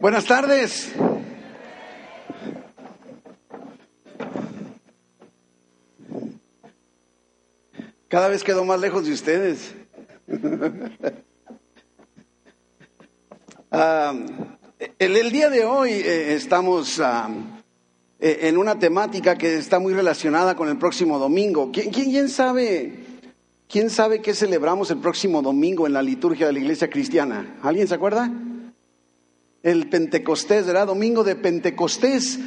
Buenas tardes. Cada vez quedo más lejos de ustedes. Ah, el, día de hoy eh, estamos ah, eh, en una temática que está muy relacionada con el próximo domingo. ¿Quién, quién, quién sabe? ¿Quién sabe qué celebramos el próximo domingo en la liturgia de la iglesia cristiana? ¿Alguien se acuerda? El Pentecostés, ¿verdad? Domingo de Pentecostés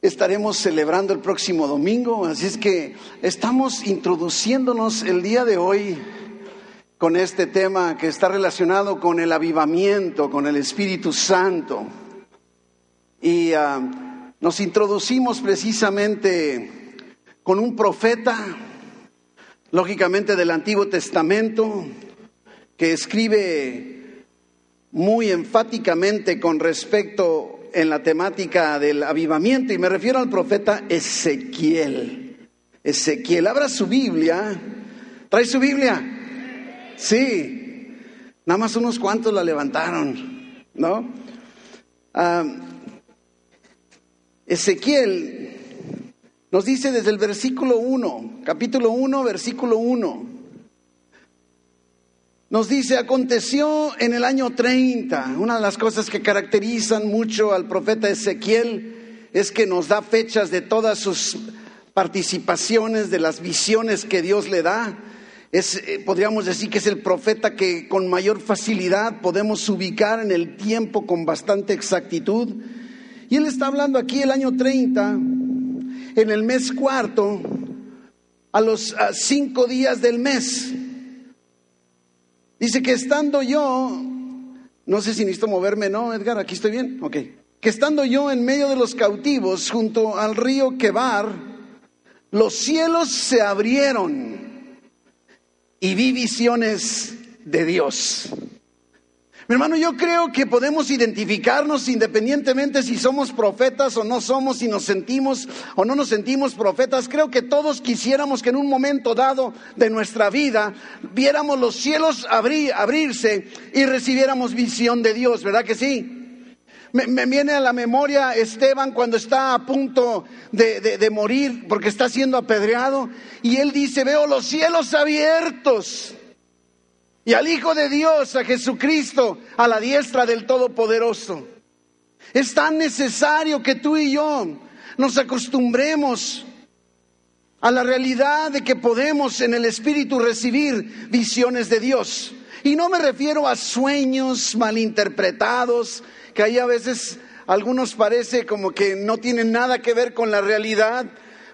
estaremos celebrando el próximo domingo. Así es que estamos introduciéndonos el día de hoy con este tema que está relacionado con el avivamiento, con el Espíritu Santo. Y uh, nos introducimos precisamente con un profeta, lógicamente del Antiguo Testamento, que escribe muy enfáticamente con respecto en la temática del avivamiento, y me refiero al profeta Ezequiel. Ezequiel, abra su Biblia. ¿Trae su Biblia? Sí, nada más unos cuantos la levantaron, ¿no? Ah, Ezequiel nos dice desde el versículo 1, capítulo 1, versículo 1. Nos dice, aconteció en el año 30, una de las cosas que caracterizan mucho al profeta Ezequiel es que nos da fechas de todas sus participaciones, de las visiones que Dios le da. Es, eh, podríamos decir que es el profeta que con mayor facilidad podemos ubicar en el tiempo con bastante exactitud. Y él está hablando aquí el año 30, en el mes cuarto, a los cinco días del mes. Dice que estando yo, no sé si necesito moverme, ¿no, Edgar? Aquí estoy bien. Ok. Que estando yo en medio de los cautivos, junto al río Quebar, los cielos se abrieron y vi visiones de Dios. Mi hermano, yo creo que podemos identificarnos independientemente si somos profetas o no somos, si nos sentimos o no nos sentimos profetas. Creo que todos quisiéramos que en un momento dado de nuestra vida viéramos los cielos abrir, abrirse y recibiéramos visión de Dios, ¿verdad que sí? Me, viene a la memoria Esteban cuando está a punto de, de morir porque está siendo apedreado y él dice, veo los cielos abiertos y al Hijo de Dios, a Jesucristo, a la diestra del Todopoderoso. Es tan necesario que tú y yo nos acostumbremos a la realidad de que podemos en el Espíritu recibir visiones de Dios. Y no me refiero a sueños malinterpretados, que ahí a veces algunos parece como que no tienen nada que ver con la realidad.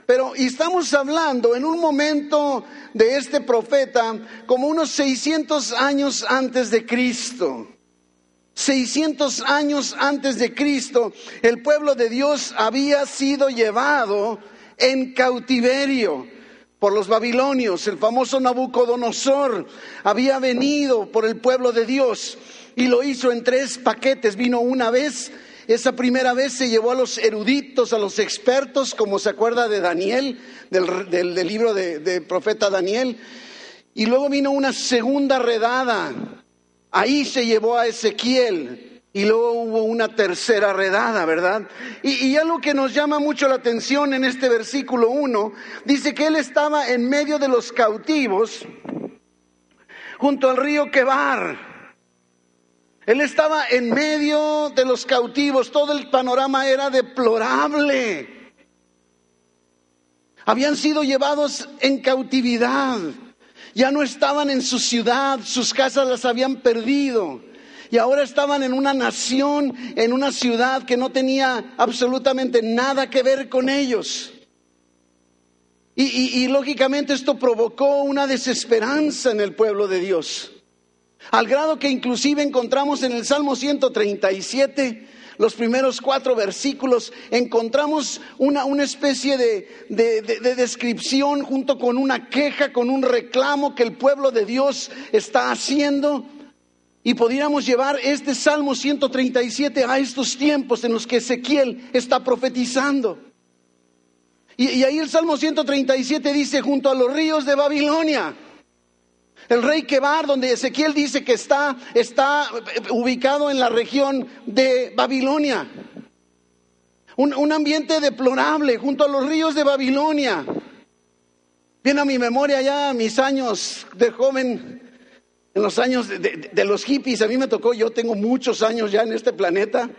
Pero estamos hablando en un momento de este profeta como unos 600 años antes de Cristo. 600 años antes de Cristo, el pueblo de Dios había sido llevado en cautiverio por los babilonios. El famoso Nabucodonosor había venido por el pueblo de Dios y lo hizo en tres paquetes. Vino una vez, esa primera vez se llevó a los eruditos, a los expertos, como se acuerda de Daniel, del, libro del de profeta Daniel. Y luego vino una segunda redada. Ahí se llevó a Ezequiel, y luego hubo una tercera redada, ¿verdad? Y, y, algo que nos llama mucho la atención en este versículo 1, dice que él estaba en medio de los cautivos, junto al río Quebar. Él estaba en medio de los cautivos, todo el panorama era deplorable. Habían sido llevados en cautividad, ya no estaban en su ciudad, sus casas las habían perdido y ahora estaban en una nación, en una ciudad que no tenía absolutamente nada que ver con ellos. Y, lógicamente esto provocó una desesperanza en el pueblo de Dios. Al grado que inclusive encontramos en el Salmo 137, los primeros cuatro versículos, encontramos una, una especie de, de, descripción junto con una queja, con un reclamo que el pueblo de Dios está haciendo. Y pudiéramos llevar este Salmo 137 a estos tiempos en los que Ezequiel está profetizando. Y, ahí el Salmo 137 dice, junto a los ríos de Babilonia. El rey Quebar, donde Ezequiel dice que está, está ubicado en la región de Babilonia. Un, un, ambiente deplorable junto a los ríos de Babilonia. Viene a mi memoria ya mis años de joven, en los años de, los hippies. A mí me tocó, yo tengo muchos años ya en este planeta.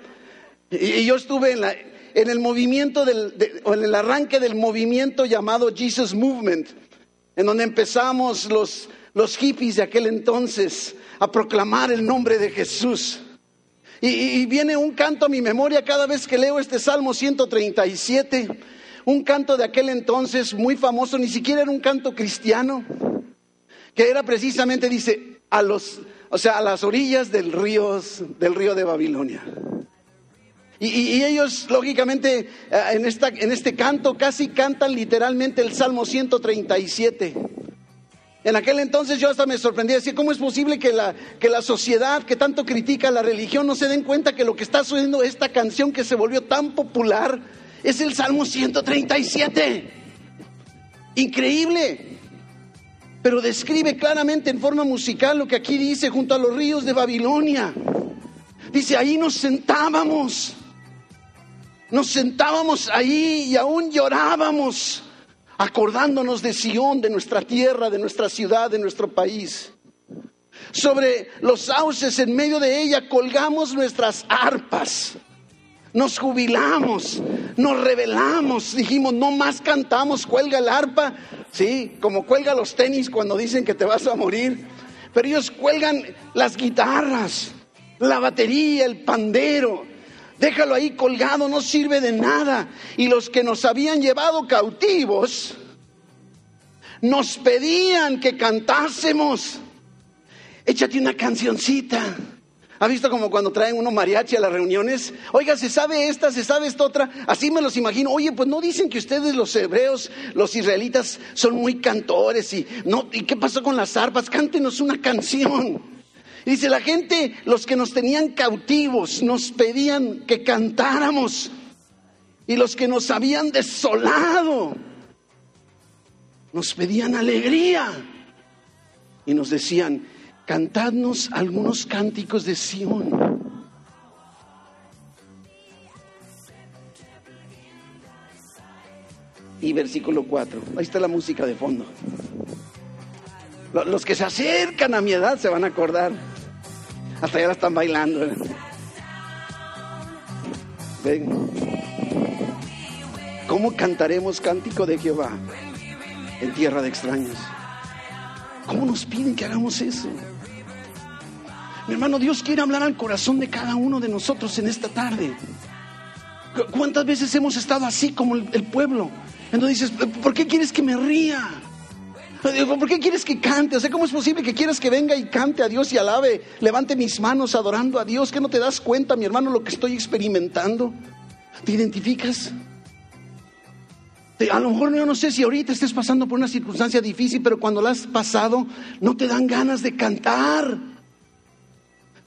Y, yo estuve en, la, en el movimiento, del, o en el arranque del movimiento llamado Jesus Movement, en donde empezamos los los hippies de aquel entonces a proclamar el nombre de Jesús. Y, viene un canto a mi memoria cada vez que leo este Salmo 137, un canto de aquel entonces muy famoso, ni siquiera era un canto cristiano, que era precisamente, dice, a los, o sea, a las orillas del río, del río de Babilonia. Y, y, ellos, lógicamente, eh, en, esta, en este canto casi cantan literalmente el Salmo 137. En aquel entonces yo hasta me sorprendía, decía, ¿cómo es posible que la, que la sociedad que tanto critica la religión no se den cuenta que lo que está sucediendo esta canción que se volvió tan popular es el Salmo 137? Increíble. Pero describe claramente en forma musical lo que aquí dice junto a los ríos de Babilonia. Dice, ahí nos sentábamos. Nos sentábamos ahí y aún llorábamos acordándonos de Sión, de nuestra tierra, de nuestra ciudad, de nuestro país. Sobre los sauces, en medio de ella, colgamos nuestras arpas. Nos jubilamos, nos rebelamos, dijimos, no más cantamos, cuelga el arpa, sí, como cuelga los tenis cuando dicen que te vas a morir, pero ellos cuelgan las guitarras, la batería, el pandero, déjalo ahí colgado, no sirve de nada. Y los que nos habían llevado cautivos nos pedían que cantásemos. Échate una cancioncita. ¿Ha visto como cuando traen uno mariachi a las reuniones? Oiga, se sabe esta, se sabe esta otra. Así me los imagino. Oye, pues no dicen que ustedes los hebreos, los israelitas, son muy cantores y no. ¿Y qué pasó con las arpas? Cántenos una canción. Dice, la gente, los que nos tenían cautivos, nos pedían que cantáramos. Y los que nos habían desolado, nos pedían alegría. Y nos decían, cantadnos algunos cánticos de Sión. Y versículo 4, ahí está la música de fondo. Los que se acercan a mi edad se van a acordar. Hasta ya la están bailando. Ven. ¿Cómo cantaremos cántico de Jehová en tierra de extraños? ¿Cómo nos piden que hagamos eso? Mi hermano, Dios quiere hablar al corazón de cada uno de nosotros en esta tarde. ¿Cuántas veces hemos estado así como el, pueblo? Entonces dices, ¿por qué quieres que me ría? ¿Por qué quieres que cante? ¿cómo es posible que quieras que venga y cante a Dios y alabe, levante mis manos adorando a Dios? ¿Que no te das cuenta, mi hermano, lo que estoy experimentando? ¿Te identificas? A lo mejor yo no sé si ahorita estés pasando por una circunstancia difícil, pero cuando la has pasado, no te dan ganas de cantar.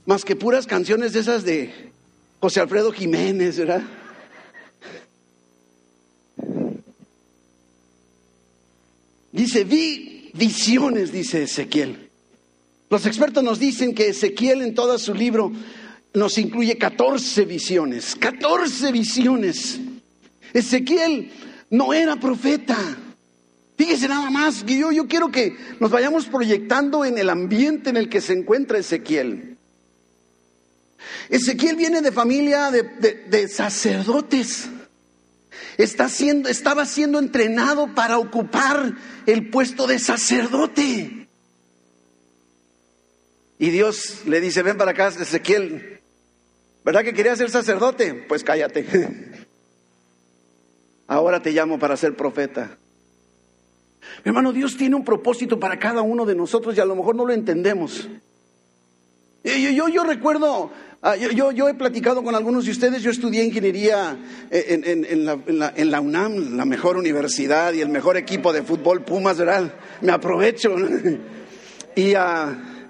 Más que puras canciones de esas de José Alfredo Jiménez, ¿verdad? Dice, vi visiones, dice Ezequiel. Los expertos nos dicen que Ezequiel en todo su libro nos incluye 14 visiones, 14 visiones. Ezequiel no era profeta. Fíjese nada más, yo, yo quiero que nos vayamos proyectando en el ambiente en el que se encuentra Ezequiel. Ezequiel viene de familia de sacerdotes estaba siendo entrenado para ocupar el puesto de sacerdote. Y Dios le dice, ven para acá, Ezequiel, ¿verdad que quería ser sacerdote? Pues cállate. Ahora te llamo para ser profeta. Mi hermano, Dios tiene un propósito para cada uno de nosotros y a lo mejor no lo entendemos. Yo, yo, recuerdo, ah, yo, yo, he platicado con algunos de ustedes, yo estudié ingeniería en, la, UNAM, la mejor universidad y el mejor equipo de fútbol Pumas, ¿verdad? Me aprovecho. Y, ah,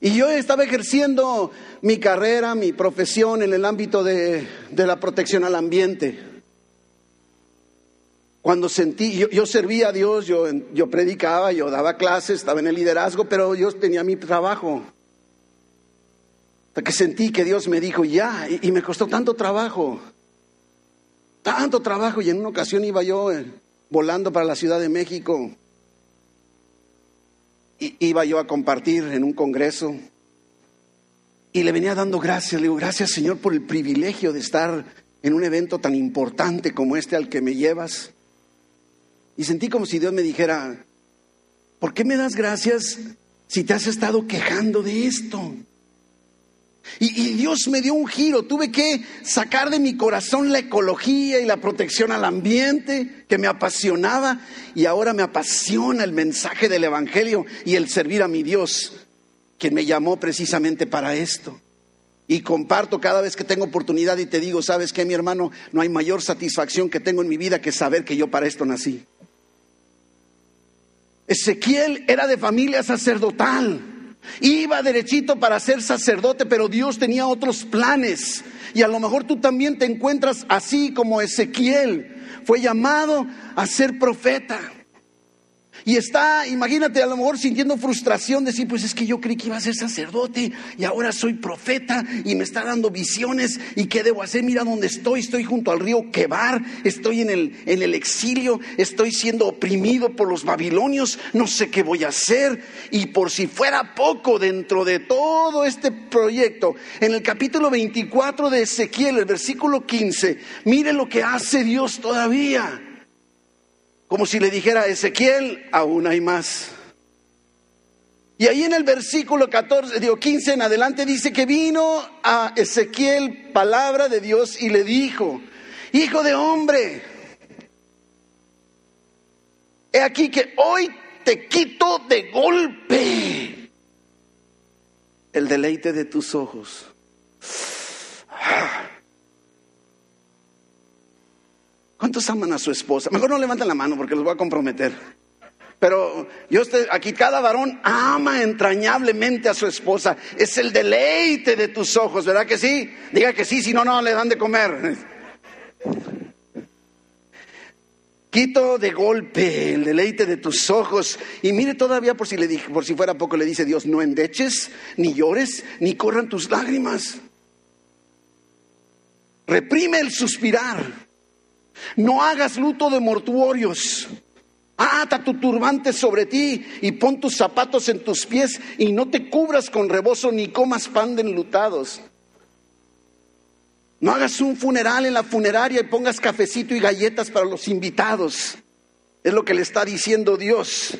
y yo estaba ejerciendo mi carrera, mi profesión en el ámbito de, la protección al ambiente. Cuando sentí, yo, servía a Dios, yo, yo predicaba, yo daba clases, estaba en el liderazgo, pero yo tenía mi trabajo. Que sentí que Dios me dijo, ya, y, me costó tanto trabajo, tanto trabajo, y en una ocasión iba yo eh, volando para la Ciudad de México, y, iba yo a compartir en un congreso, y le venía dando gracias, le digo, gracias Señor por el privilegio de estar en un evento tan importante como este al que me llevas. Y sentí como si Dios me dijera, ¿por qué me das gracias si te has estado quejando de esto? Y, Dios me dio un giro, tuve que sacar de mi corazón la ecología y la protección al ambiente que me apasionaba y ahora me apasiona el mensaje del Evangelio y el servir a mi Dios, quien me llamó precisamente para esto. Y comparto cada vez que tengo oportunidad y te digo, ¿sabes qué, mi hermano? No hay mayor satisfacción que tengo en mi vida que saber que yo para esto nací. Ezequiel era de familia sacerdotal. Iba derechito para ser sacerdote, pero Dios tenía otros planes. Y a lo mejor tú también te encuentras así como Ezequiel. Fue llamado a ser profeta. Y está, imagínate, a lo mejor sintiendo frustración, decir, pues es que yo creí que iba a ser sacerdote y ahora soy profeta y me está dando visiones y qué debo hacer. Mira dónde estoy, estoy junto al río Quebar, estoy en el, en el exilio, estoy siendo oprimido por los babilonios, no sé qué voy a hacer. Y por si fuera poco dentro de todo este proyecto, en el capítulo 24 de Ezequiel, el versículo 15, mire lo que hace Dios todavía. Como si le dijera a Ezequiel, aún hay más. Y ahí en el versículo 14, digo 15 en adelante dice que vino a Ezequiel palabra de Dios y le dijo, hijo de hombre, he aquí que hoy te quito de golpe el deleite de tus ojos. Ah. ¿Cuántos aman a su esposa? Mejor no levanten la mano porque los voy a comprometer. Pero yo estoy aquí, cada varón ama entrañablemente a su esposa. Es el deleite de tus ojos, ¿verdad que sí? Diga que sí, si no, no le dan de comer. Quito de golpe el deleite de tus ojos. Y mire todavía por si le dije, por si fuera poco, le dice Dios, no endeches, ni llores, ni corran tus lágrimas. Reprime el suspirar. No hagas luto de mortuorios. Ata tu turbante sobre ti y pon tus zapatos en tus pies y no te cubras con rebozo ni comas pan de enlutados. No hagas un funeral en la funeraria y pongas cafecito y galletas para los invitados. Es lo que le está diciendo Dios.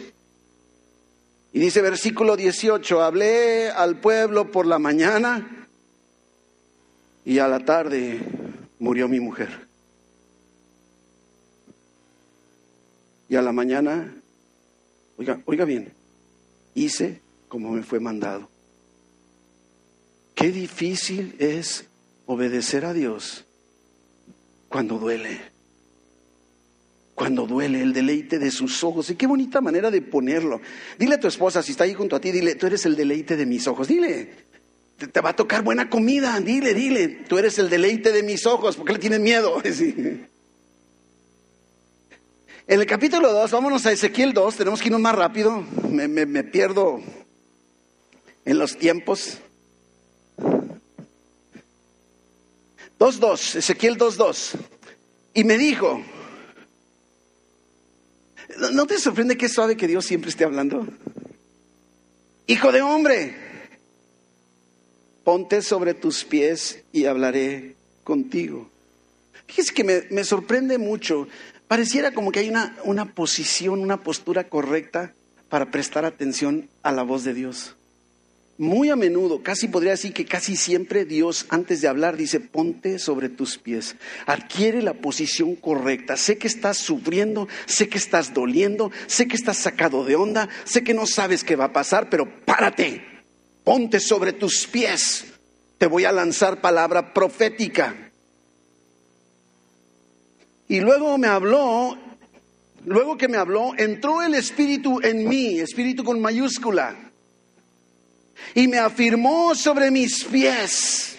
Y dice versículo 18, hablé al pueblo por la mañana y a la tarde murió mi mujer. Y a la mañana, oiga, oiga bien, hice como me fue mandado. Qué difícil es obedecer a Dios cuando duele. Cuando duele el deleite de sus ojos. Y qué bonita manera de ponerlo. Dile a tu esposa, si está ahí junto a ti, dile, tú eres el deleite de mis ojos. Dile, te, va a tocar buena comida. Dile, dile, tú eres el deleite de mis ojos. ¿Por qué le tienes miedo? En el capítulo 2, vámonos a Ezequiel 2, tenemos que irnos más rápido, me, pierdo en los tiempos. 2.2, Ezequiel 2.2. Y me dijo, ¿no te sorprende qué suave que Dios siempre esté hablando? Hijo de hombre, ponte sobre tus pies y hablaré contigo. Fíjese que me, me sorprende mucho Pareciera como que hay una, una posición, una postura correcta para prestar atención a la voz de Dios. Muy a menudo, casi podría decir que casi siempre Dios antes de hablar dice, ponte sobre tus pies, adquiere la posición correcta. Sé que estás sufriendo, sé que estás doliendo, sé que estás sacado de onda, sé que no sabes qué va a pasar, pero párate, ponte sobre tus pies. Te voy a lanzar palabra profética. Y luego me habló, luego que me habló, entró el Espíritu en mí, Espíritu con mayúscula, y me afirmó sobre mis pies.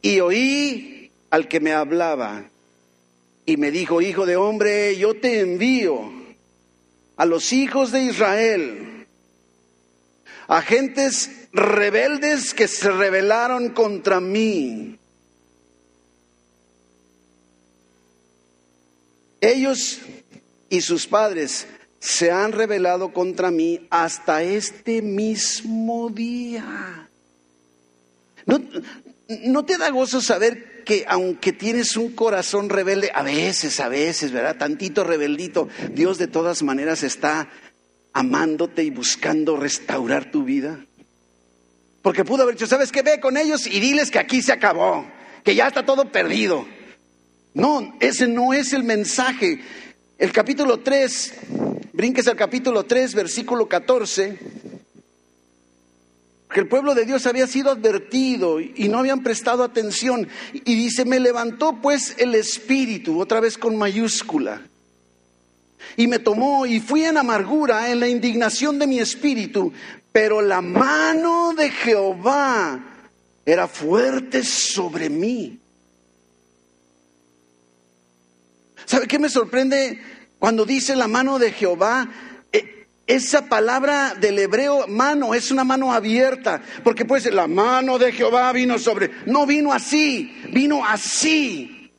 Y oí al que me hablaba Y me dijo, hijo de hombre, yo te envío a los hijos de Israel, a gentes rebeldes que se rebelaron contra mí. Ellos y sus padres se han rebelado contra mí hasta este mismo día. ¿No, no te da gozo saber que aunque tienes un corazón rebelde, a veces, a veces, ¿verdad? Tantito rebeldito, Dios de todas maneras está amándote y buscando restaurar tu vida. Porque pudo haber dicho, ¿sabes qué? Ve con ellos y diles que aquí se acabó, que ya está todo perdido. No, ese no es el mensaje. El capítulo 3, brinques al capítulo 3, versículo 14 que el pueblo de Dios había sido advertido y no habían prestado atención. Y dice, me levantó pues el espíritu, otra vez con mayúscula, y me tomó y fui en amargura, en la indignación de mi espíritu, pero la mano de Jehová era fuerte sobre mí. ¿Sabe qué me sorprende cuando dice la mano de Jehová? Esa palabra del hebreo mano es una mano abierta, porque pues la mano de Jehová vino sobre, no vino así, vino así.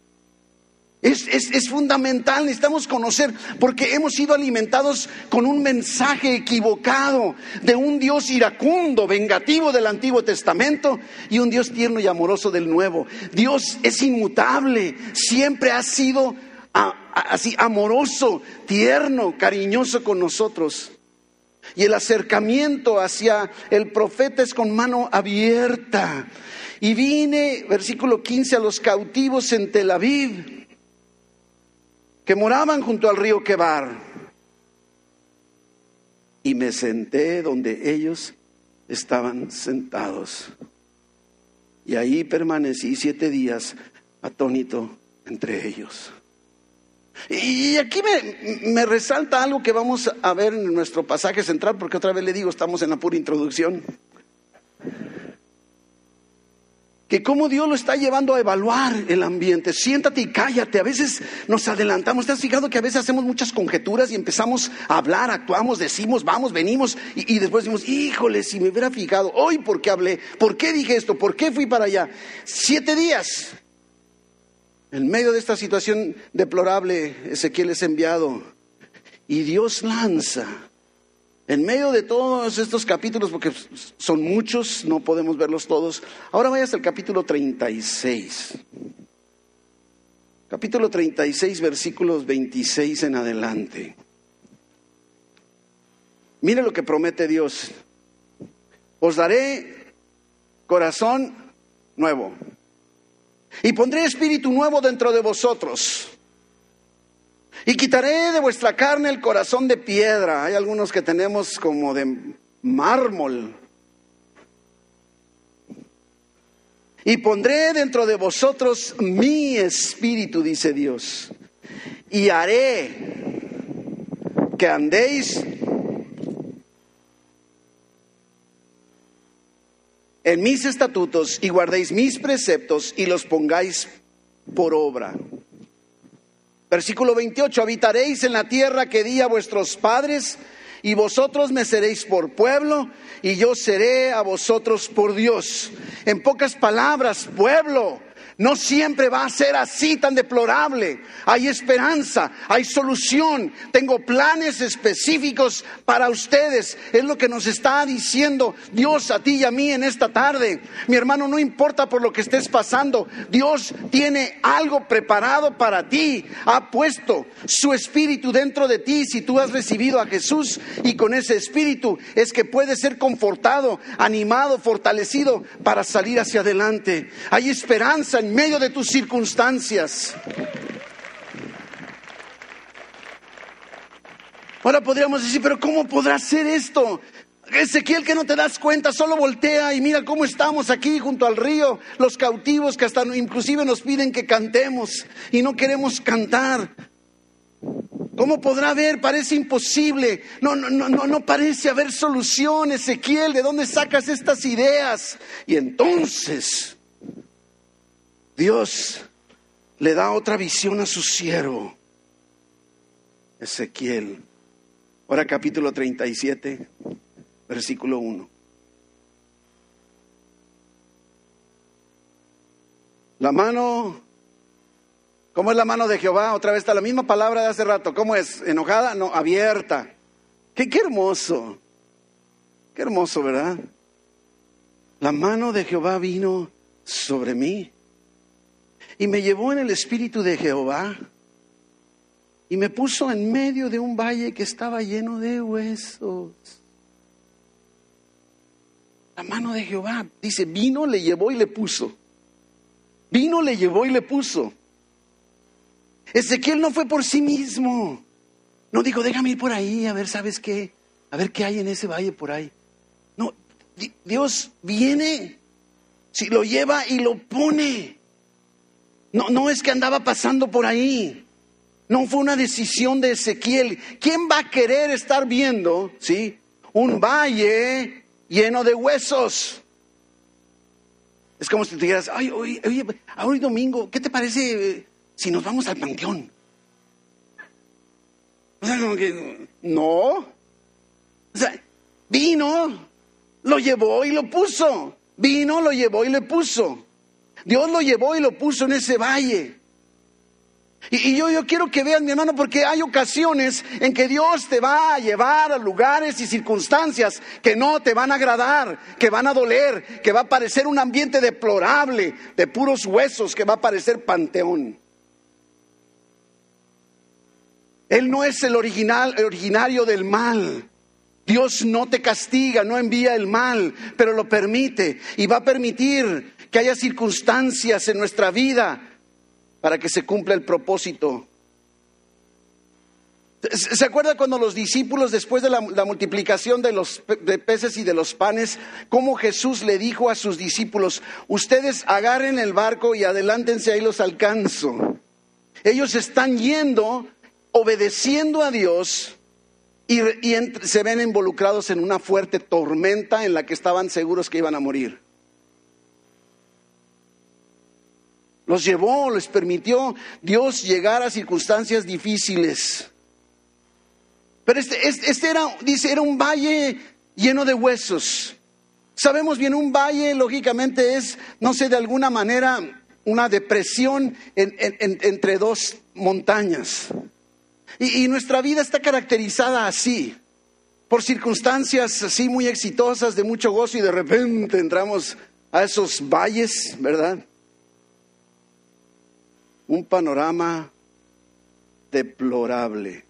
Es, es, fundamental, necesitamos conocer, porque hemos sido alimentados con un mensaje equivocado de un Dios iracundo, vengativo del Antiguo Testamento y un Dios tierno y amoroso del Nuevo. Dios es inmutable, siempre ha sido así amoroso, tierno, cariñoso con nosotros. Y el acercamiento hacia el profeta es con mano abierta. Y vine, versículo 15, a los cautivos en Tel Aviv, que moraban junto al río Quebar. Y me senté donde ellos estaban sentados. Y ahí permanecí siete días atónito entre ellos. Y aquí me, resalta algo que vamos a ver en nuestro pasaje central, porque otra vez le digo, estamos en la pura introducción. Que cómo Dios lo está llevando a evaluar el ambiente. Siéntate y cállate. A veces nos adelantamos. ¿Te has fijado que a veces hacemos muchas conjeturas y empezamos a hablar, actuamos, decimos, vamos, venimos y, y después decimos, híjole, si me hubiera fijado, hoy por qué hablé, por qué dije esto, por qué fui para allá. Siete días en medio de esta situación deplorable, Ezequiel es enviado y Dios lanza. En medio de todos estos capítulos, porque son muchos, no podemos verlos todos. Ahora vayas al capítulo 36. Capítulo 36, versículos 26 en adelante. Mire lo que promete Dios. Os daré corazón nuevo y pondré espíritu nuevo dentro de vosotros. Y quitaré de vuestra carne el corazón de piedra. Hay algunos que tenemos como de mármol. Y pondré dentro de vosotros mi espíritu, dice Dios. Y haré que andéis en mis estatutos y guardéis mis preceptos y los pongáis por obra. Versículo 28, habitaréis en la tierra que di a vuestros padres y vosotros me seréis por pueblo y yo seré a vosotros por Dios. En pocas palabras, pueblo, no siempre va a ser así tan deplorable. Hay esperanza, hay solución. Tengo planes específicos para ustedes. Es lo que nos está diciendo Dios a ti y a mí en esta tarde. Mi hermano, no importa por lo que estés pasando. Dios tiene algo preparado para ti. Ha puesto su espíritu dentro de ti si tú has recibido a Jesús. Y con ese espíritu es que puedes ser confortado, animado, fortalecido para salir hacia adelante. Hay esperanza en medio de tus circunstancias. Ahora podríamos decir, pero ¿cómo podrá ser esto? Ezequiel, que no te das cuenta, solo voltea y mira cómo estamos aquí junto al río, los cautivos que hasta inclusive nos piden que cantemos y no queremos cantar. ¿Cómo podrá ver? Parece imposible. No, no, no, no, parece haber solución, Ezequiel. ¿De dónde sacas estas ideas? Y entonces Dios le da otra visión a su siervo, Ezequiel. Ahora capítulo 37, versículo 1. La mano, ¿cómo es la mano de Jehová? Otra vez está la misma palabra de hace rato. ¿Cómo es? ¿Enojada? No, abierta. Qué, qué hermoso. Qué hermoso, ¿verdad? La mano de Jehová vino sobre mí y me llevó en el espíritu de Jehová y me puso en medio de un valle que estaba lleno de huesos. La mano de Jehová, dice, vino, le llevó y le puso. Vino, le llevó y le puso. Ezequiel no fue por sí mismo. No dijo, déjame ir por ahí, a ver, ¿sabes qué? A ver qué hay en ese valle por ahí. No, Dios viene, si lo lleva y lo pone. No, no es que andaba pasando por ahí. No fue una decisión de Ezequiel. ¿Quién va a querer estar viendo, sí, un valle lleno de huesos? Es como si te dijeras, ay, oye, oye, hoy domingo, ¿qué te parece eh, si nos vamos al panteón? O sea, como que, no. O sea, vino, lo llevó y lo puso. Vino, lo llevó y le puso. Dios lo llevó y lo puso en ese valle. Y, yo, yo quiero que vean, mi hermano, porque hay ocasiones en que Dios te va a llevar a lugares y circunstancias que no te van a agradar, que van a doler, que va a parecer un ambiente deplorable, de puros huesos, que va a parecer panteón. Él no es el original, el originario del mal. Dios no te castiga, no envía el mal, pero lo permite y va a permitir que haya circunstancias en nuestra vida para que se cumpla el propósito. ¿Se acuerda cuando los discípulos, después de la, multiplicación de los peces y de los panes, cómo Jesús le dijo a sus discípulos, ustedes agarren el barco y adelántense, ahí los alcanzo? Ellos están yendo, obedeciendo a Dios y, se ven involucrados en una fuerte tormenta en la que estaban seguros que iban a morir. Los llevó, les permitió Dios llegar a circunstancias difíciles. Pero este, este, este, era, dice, era un valle lleno de huesos. Sabemos bien, un valle lógicamente es, no sé, de alguna manera una depresión entre dos montañas. Y, y nuestra vida está caracterizada así, por circunstancias así muy exitosas, de mucho gozo, y de repente entramos a esos valles, ¿verdad? Un panorama deplorable.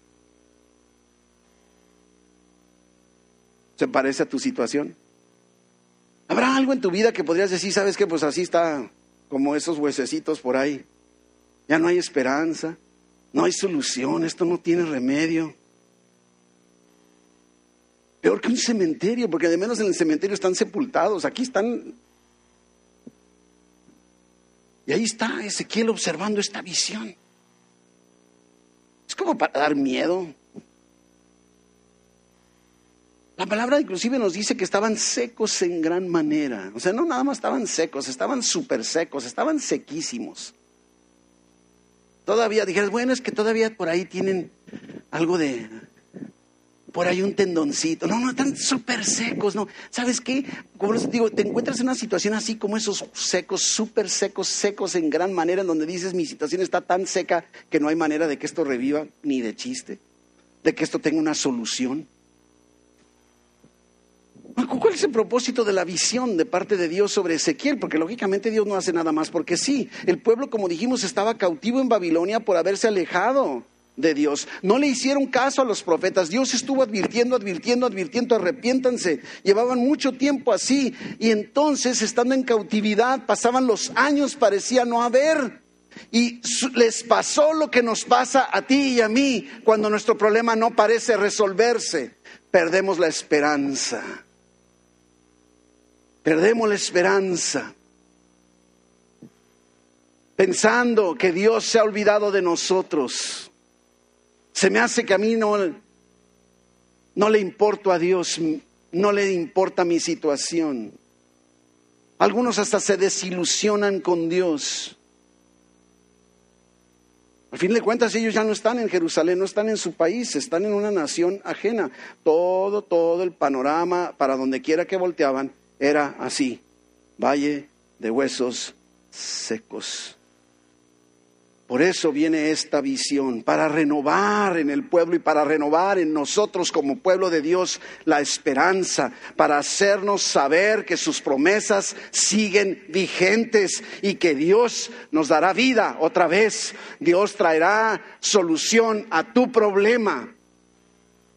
¿Se parece a tu situación? ¿Habrá algo en tu vida que podrías decir, sabes que pues así está como esos huesecitos por ahí? Ya no hay esperanza, no hay solución, esto no tiene remedio. Peor que un cementerio, porque de menos en el cementerio están sepultados, aquí están y ahí está Ezequiel observando esta visión. Es como para dar miedo. La palabra inclusive nos dice que estaban secos en gran manera. O sea, no nada más estaban secos, estaban súper secos, estaban sequísimos. Todavía dijeras, bueno, es que todavía por ahí tienen algo de, por ahí un tendoncito. No, no, están súper secos, ¿no? ¿Sabes qué? Como les digo, te encuentras en una situación así como esos secos, súper secos, secos en gran manera, en donde dices, mi situación está tan seca que no hay manera de que esto reviva ni de chiste, de que esto tenga una solución. ¿Cuál es el propósito de la visión de parte de Dios sobre Ezequiel? Porque lógicamente Dios no hace nada más porque sí. El pueblo, como dijimos, estaba cautivo en Babilonia por haberse alejado de Dios. No le hicieron caso a los profetas. Dios estuvo advirtiendo, advirtiendo, advirtiendo, arrepiéntanse. Llevaban mucho tiempo así y entonces, estando en cautividad, pasaban los años, parecía no haber. Y les pasó lo que nos pasa a ti y a mí cuando nuestro problema no parece resolverse. Perdemos la esperanza. Perdemos la esperanza pensando que Dios se ha olvidado de nosotros. Se me hace que a mí no, no le importo a Dios, no le importa mi situación. Algunos hasta se desilusionan con Dios. Al fin de cuentas, ellos ya no están en Jerusalén, no están en su país, están en una nación ajena. Todo, todo el panorama, para donde quiera que volteaban, era así. Valle de huesos secos. Por eso viene esta visión, para renovar en el pueblo y para renovar en nosotros como pueblo de Dios la esperanza, para hacernos saber que sus promesas siguen vigentes y que Dios nos dará vida otra vez. Dios traerá solución a tu problema.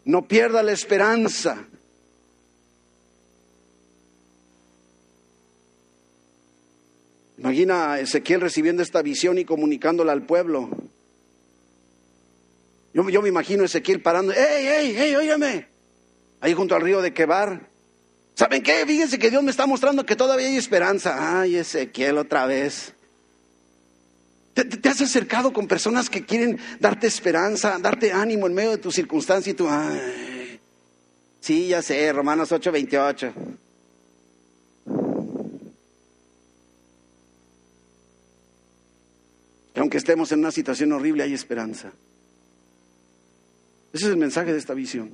No pierda la esperanza. Imagina a Ezequiel recibiendo esta visión y comunicándola al pueblo. Yo, me imagino a Ezequiel parando, ¡Ey, ey, ey, óyame! Ahí junto al río de Quebar. ¿Saben qué? Fíjense que Dios me está mostrando que todavía hay esperanza. Ay, Ezequiel otra vez. ¿Te, te has acercado con personas que quieren darte esperanza, darte ánimo en medio de tu circunstancia y tú, ay, sí, ya sé, Romanos 8, 28. Aunque estemos en una situación horrible, hay esperanza. Ese es el mensaje de esta visión.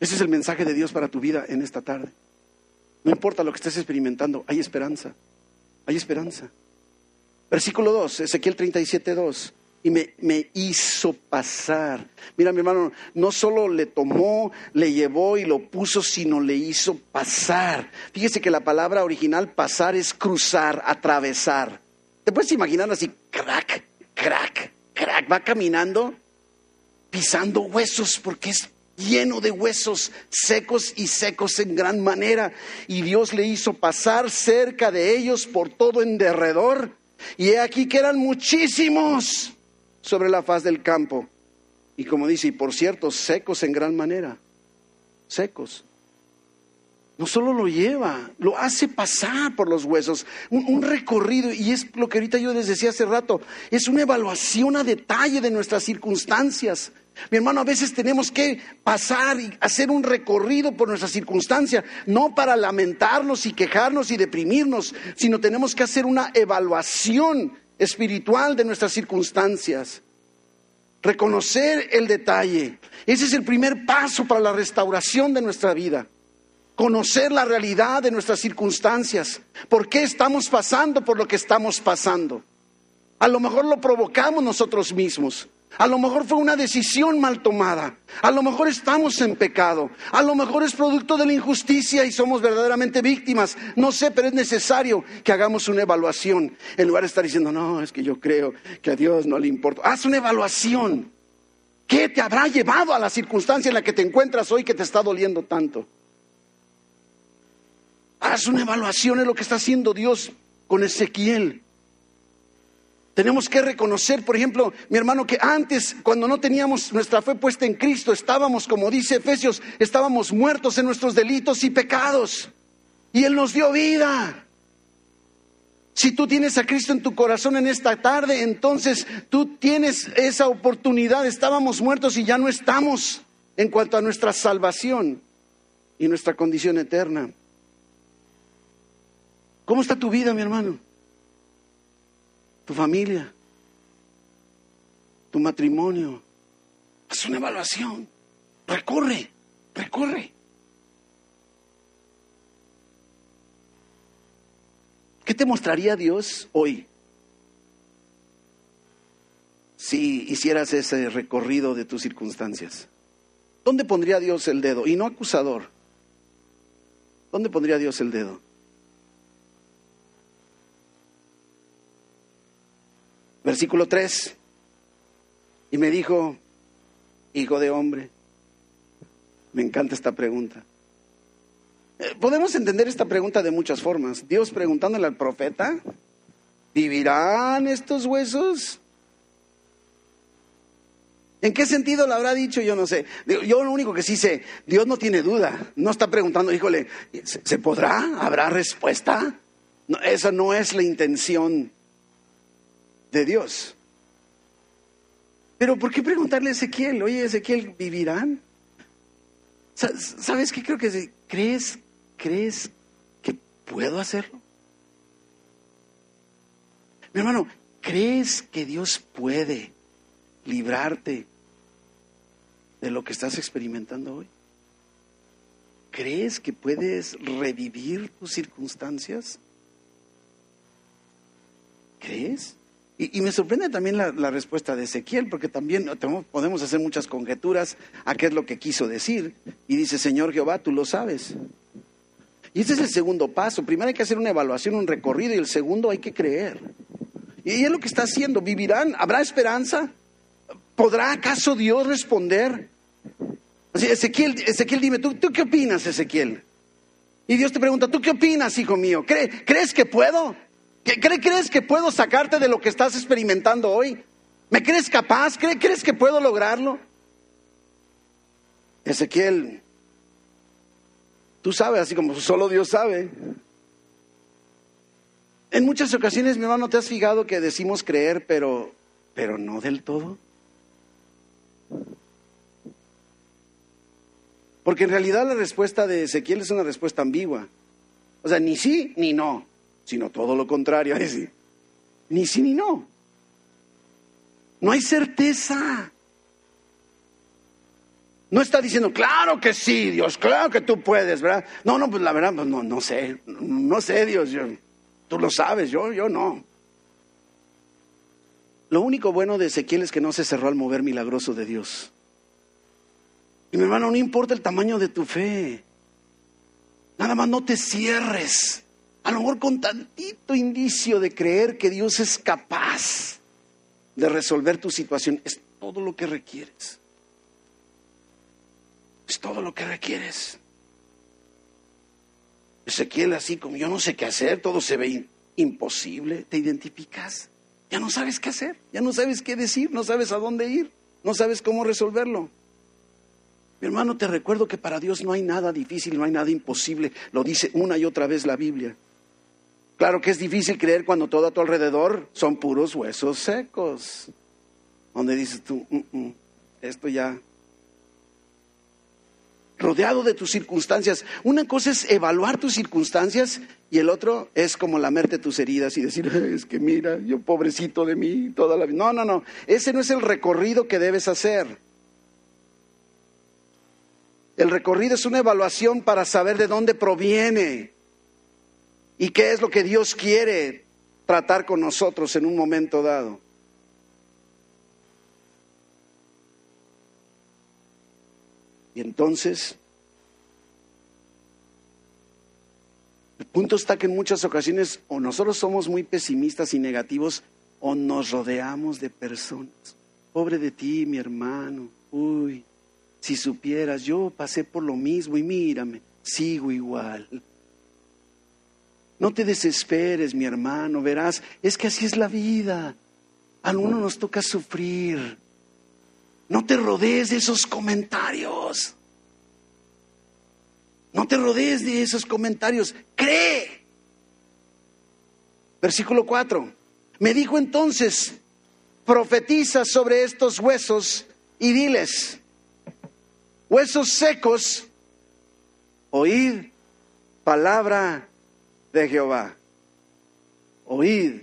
Ese es el mensaje de Dios para tu vida en esta tarde. No importa lo que estés experimentando, hay esperanza. Hay esperanza. Versículo 2, Ezequiel 37, 2. Y me, me, hizo pasar. Mira, mi hermano, no solo le tomó, le llevó y lo puso, sino le hizo pasar. Fíjese que la palabra original pasar es cruzar, atravesar. ¿Te puedes imaginar así, crack, crack, crack? Va caminando, pisando huesos, porque es lleno de huesos secos y secos en gran manera. Y Dios le hizo pasar cerca de ellos por todo en derredor. Y he aquí que eran muchísimos sobre la faz del campo. Y como dice, y por cierto, secos en gran manera. Secos. No solo lo lleva, lo hace pasar por los huesos, un, recorrido, y es lo que ahorita yo les decía hace rato, es una evaluación a detalle de nuestras circunstancias. Mi hermano, a veces tenemos que pasar y hacer un recorrido por nuestras circunstancias, no para lamentarnos y quejarnos y deprimirnos, sino tenemos que hacer una evaluación espiritual de nuestras circunstancias. Reconocer el detalle. Ese es el primer paso para la restauración de nuestra vida conocer la realidad de nuestras circunstancias, por qué estamos pasando por lo que estamos pasando. A lo mejor lo provocamos nosotros mismos. A lo mejor fue una decisión mal tomada. A lo mejor estamos en pecado. A lo mejor es producto de la injusticia y somos verdaderamente víctimas. No sé, pero es necesario que hagamos una evaluación. En lugar de estar diciendo, no, es que yo creo que a Dios no le importa. Haz una evaluación. ¿Qué te habrá llevado a la circunstancia en la que te encuentras hoy que te está doliendo tanto? Haz una evaluación de lo que está haciendo Dios con Ezequiel. Tenemos que reconocer, por ejemplo, mi hermano, que antes, cuando no teníamos nuestra fe puesta en Cristo, estábamos, como dice Efesios, estábamos muertos en nuestros delitos y pecados. Y Él nos dio vida. Si tú tienes a Cristo en tu corazón en esta tarde, entonces tú tienes esa oportunidad. Estábamos muertos y ya no estamos en cuanto a nuestra salvación y nuestra condición eterna. ¿Cómo está tu vida, mi hermano? Tu familia, tu matrimonio. Haz una evaluación. Recorre, recorre. ¿Qué te mostraría Dios hoy si hicieras ese recorrido de tus circunstancias? ¿Dónde pondría Dios el dedo? Y no acusador. ¿Dónde pondría Dios el dedo? Versículo 3. Y me dijo, hijo de hombre, me encanta esta pregunta. Eh, podemos entender esta pregunta de muchas formas. Dios preguntándole al profeta, ¿vivirán estos huesos? ¿En qué sentido lo habrá dicho? Yo no sé. Yo lo único que sí sé, Dios no tiene duda. No está preguntando, híjole, ¿se podrá? ¿Habrá respuesta? No, esa no es la intención de Dios. Pero ¿por qué preguntarle a Ezequiel? Oye, Ezequiel, ¿vivirán? ¿Sabes qué creo que crees crees que puedo hacerlo? Mi hermano, ¿crees que Dios puede librarte de lo que estás experimentando hoy? ¿Crees que puedes revivir tus circunstancias? ¿Crees? Y, me sorprende también la, respuesta de Ezequiel, porque también podemos hacer muchas conjeturas a qué es lo que quiso decir. Y dice, Señor Jehová, tú lo sabes. Y ese es el segundo paso. Primero hay que hacer una evaluación, un recorrido, y el segundo hay que creer. Y es lo que está haciendo. ¿Vivirán? ¿Habrá esperanza? ¿Podrá acaso Dios responder? Así, Ezequiel, Ezequiel, dime, ¿tú, ¿tú qué opinas, Ezequiel? Y Dios te pregunta, ¿tú qué opinas, hijo mío? ¿Crees que puedo? ¿Crees que puedo sacarte de lo que estás experimentando hoy? ¿Me crees capaz? ¿Crees que puedo lograrlo? Ezequiel, tú sabes, así como solo Dios sabe. En muchas ocasiones, mi hermano, ¿te has fijado que decimos creer, pero, pero no del todo? Porque en realidad la respuesta de Ezequiel es una respuesta ambigua. O sea, ni sí ni no sino todo lo contrario. Ni sí ni no. No hay certeza. No está diciendo, claro que sí, Dios, claro que tú puedes, ¿verdad? No, no, pues la verdad, pues no, no sé, no sé, Dios, yo, tú lo sabes, yo, yo no. Lo único bueno de Ezequiel es que no se cerró al mover milagroso de Dios. Y mi hermano, no importa el tamaño de tu fe, nada más no te cierres a lo mejor con tantito indicio de creer que Dios es capaz de resolver tu situación, es todo lo que requieres. Es todo lo que requieres. Ezequiel así como yo no sé qué hacer, todo se ve imposible, te identificas, ya no sabes qué hacer, ya no sabes qué decir, no sabes a dónde ir, no sabes cómo resolverlo. Mi hermano, te recuerdo que para Dios no hay nada difícil, no hay nada imposible, lo dice una y otra vez la Biblia. Claro que es difícil creer cuando todo a tu alrededor son puros huesos secos. Donde dices tú, mm, mm, esto ya. Rodeado de tus circunstancias. Una cosa es evaluar tus circunstancias y el otro es como lamerte tus heridas y decir, es que mira, yo pobrecito de mí toda la vida. No, no, no. Ese no es el recorrido que debes hacer. El recorrido es una evaluación para saber de dónde proviene ¿Y qué es lo que Dios quiere tratar con nosotros en un momento dado? Y entonces, el punto está que en muchas ocasiones o nosotros somos muy pesimistas y negativos o nos rodeamos de personas. Pobre de ti, mi hermano. Uy, si supieras, yo pasé por lo mismo y mírame, sigo igual. No te desesperes, mi hermano, verás, es que así es la vida. A uno nos toca sufrir. No te rodees de esos comentarios. No te rodees de esos comentarios. Cree. Versículo 4. Me dijo entonces, profetiza sobre estos huesos y diles, huesos secos, oíd palabra de Jehová. Oíd.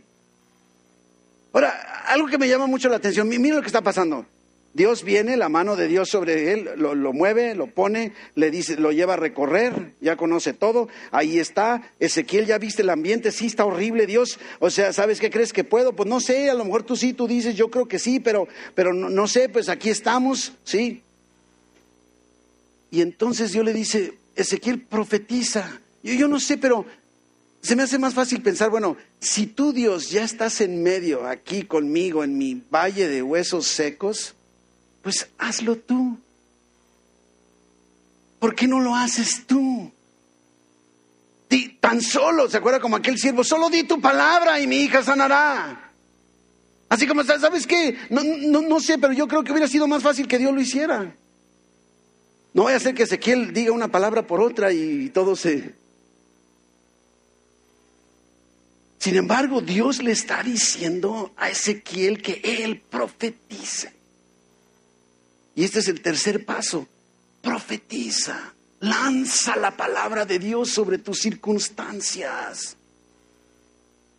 Ahora, algo que me llama mucho la atención, mira lo que está pasando. Dios viene, la mano de Dios sobre él, lo, lo, mueve, lo pone, le dice, lo lleva a recorrer, ya conoce todo, ahí está, Ezequiel ya viste el ambiente, sí está horrible Dios, o sea, ¿sabes qué crees que puedo? Pues no sé, a lo mejor tú sí, tú dices, yo creo que sí, pero, pero no, no sé, pues aquí estamos, sí. Y entonces Dios le dice, Ezequiel profetiza, yo, yo no sé, pero se me hace más fácil pensar, bueno, si tú Dios ya estás en medio, aquí conmigo, en mi valle de huesos secos, pues hazlo tú. ¿Por qué no lo haces tú? tan solo, ¿se acuerda como aquel siervo? Solo di tu palabra y mi hija sanará. Así como, ¿sabes qué? No, no, no sé, pero yo creo que hubiera sido más fácil que Dios lo hiciera. No voy a hacer que Ezequiel diga una palabra por otra y todo se, Sin embargo, Dios le está diciendo a Ezequiel que él profetice. Y este es el tercer paso. Profetiza. Lanza la palabra de Dios sobre tus circunstancias.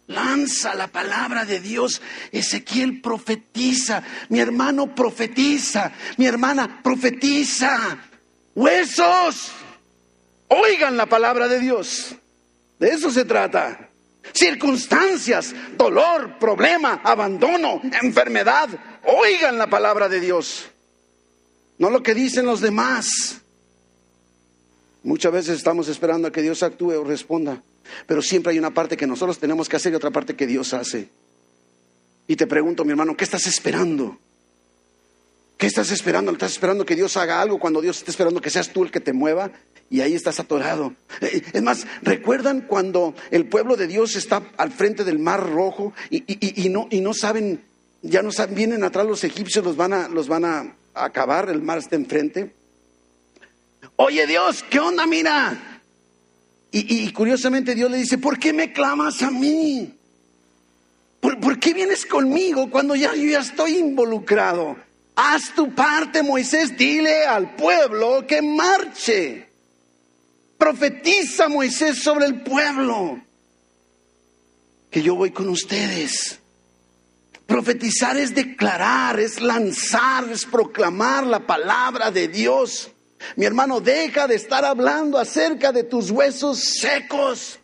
Lanza la palabra de Dios. Ezequiel profetiza. Mi hermano profetiza. Mi hermana profetiza. Huesos. Oigan la palabra de Dios. De eso se trata. Circunstancias, dolor, problema, abandono, enfermedad. Oigan la palabra de Dios. No lo que dicen los demás. Muchas veces estamos esperando a que Dios actúe o responda. Pero siempre hay una parte que nosotros tenemos que hacer y otra parte que Dios hace. Y te pregunto, mi hermano, ¿qué estás esperando? ¿Qué estás esperando? ¿Estás esperando que Dios haga algo cuando Dios está esperando que seas tú el que te mueva? Y ahí estás atorado. Eh, es más, ¿recuerdan cuando el pueblo de Dios está al frente del mar rojo y, no, y no saben, ya no saben, vienen atrás los egipcios, los van a, los van a acabar, el mar está enfrente? Oye Dios, ¿qué onda? Mira, y, curiosamente Dios le dice, ¿por qué me clamas a mí? ¿Por, qué vienes conmigo cuando ya yo ya estoy involucrado? Haz tu parte, Moisés, dile al pueblo que marche. Profetiza, Moisés, sobre el pueblo. Que yo voy con ustedes. Profetizar es declarar, es lanzar, es proclamar la palabra de Dios. Mi hermano, deja de estar hablando acerca de tus huesos secos.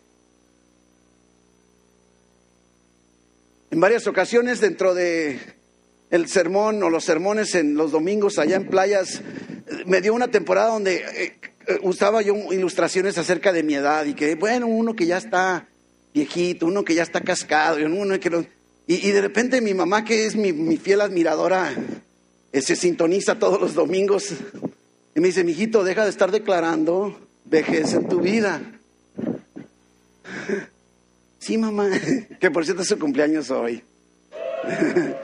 En varias ocasiones dentro de el sermón o los sermones en los domingos allá en playas, me dio una temporada donde eh, eh, usaba yo ilustraciones acerca de mi edad y que, bueno, uno que ya está viejito, uno que ya está cascado, y, uno que y, de repente mi mamá, que es mi, mi fiel admiradora, eh, se sintoniza todos los domingos y me dice, mijito, deja de estar declarando vejez en tu vida. Sí, mamá, que por cierto su cumpleaños hoy.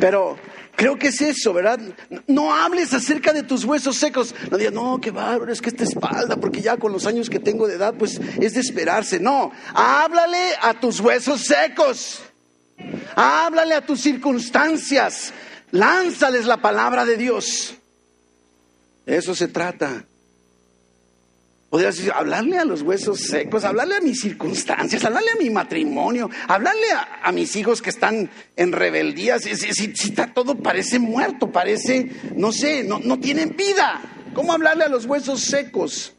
Pero creo que es eso, ¿verdad? No hables acerca de tus huesos secos. No digas, no, qué bárbaro, es que esta espalda, porque ya con los años que tengo de edad, pues es de esperarse. No, háblale a tus huesos secos. Háblale a tus circunstancias. Lánzales la palabra de Dios. eso se trata. Podrías decir, hablarle a los huesos secos, hablarle a mis circunstancias, hablarle a mi matrimonio, hablarle a, mis hijos que están en rebeldía. Si, está todo parece muerto, parece, no sé, no, no tienen vida. ¿Cómo hablarle a los huesos secos?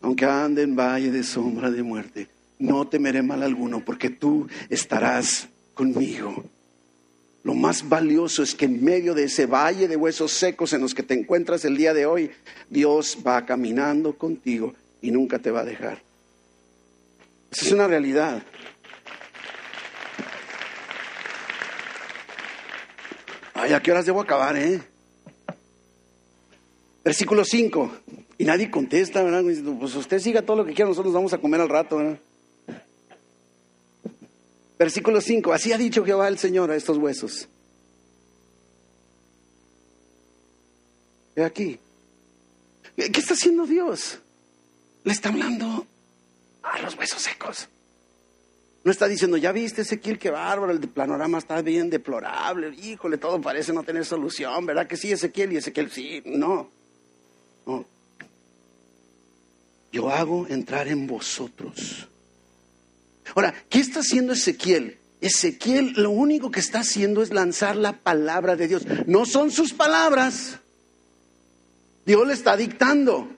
Aunque ande en valle de sombra de muerte, no temeré mal alguno, porque tú estarás conmigo. Lo más valioso es que en medio de ese valle de huesos secos en los que te encuentras el día de hoy, Dios va caminando contigo y nunca te va a dejar. Esa es una realidad. Ay, ¿a qué horas debo acabar, eh? Versículo 5. Y nadie contesta, ¿verdad? Pues usted siga todo lo que quiera, nosotros vamos a comer al rato, ¿verdad? Versículo 5, así ha dicho Jehová el Señor a estos huesos. Ve aquí. ¿Qué está haciendo Dios? Le está hablando a los huesos secos. No está diciendo, ya viste Ezequiel, qué bárbaro, el panorama está bien deplorable, híjole, todo parece no tener solución, ¿verdad que sí, Ezequiel? Y Ezequiel, sí, no. no. Yo hago entrar en vosotros Ahora, ¿qué está haciendo Ezequiel? Ezequiel lo único que está haciendo es lanzar la palabra de Dios. No son sus palabras. Dios le está dictando.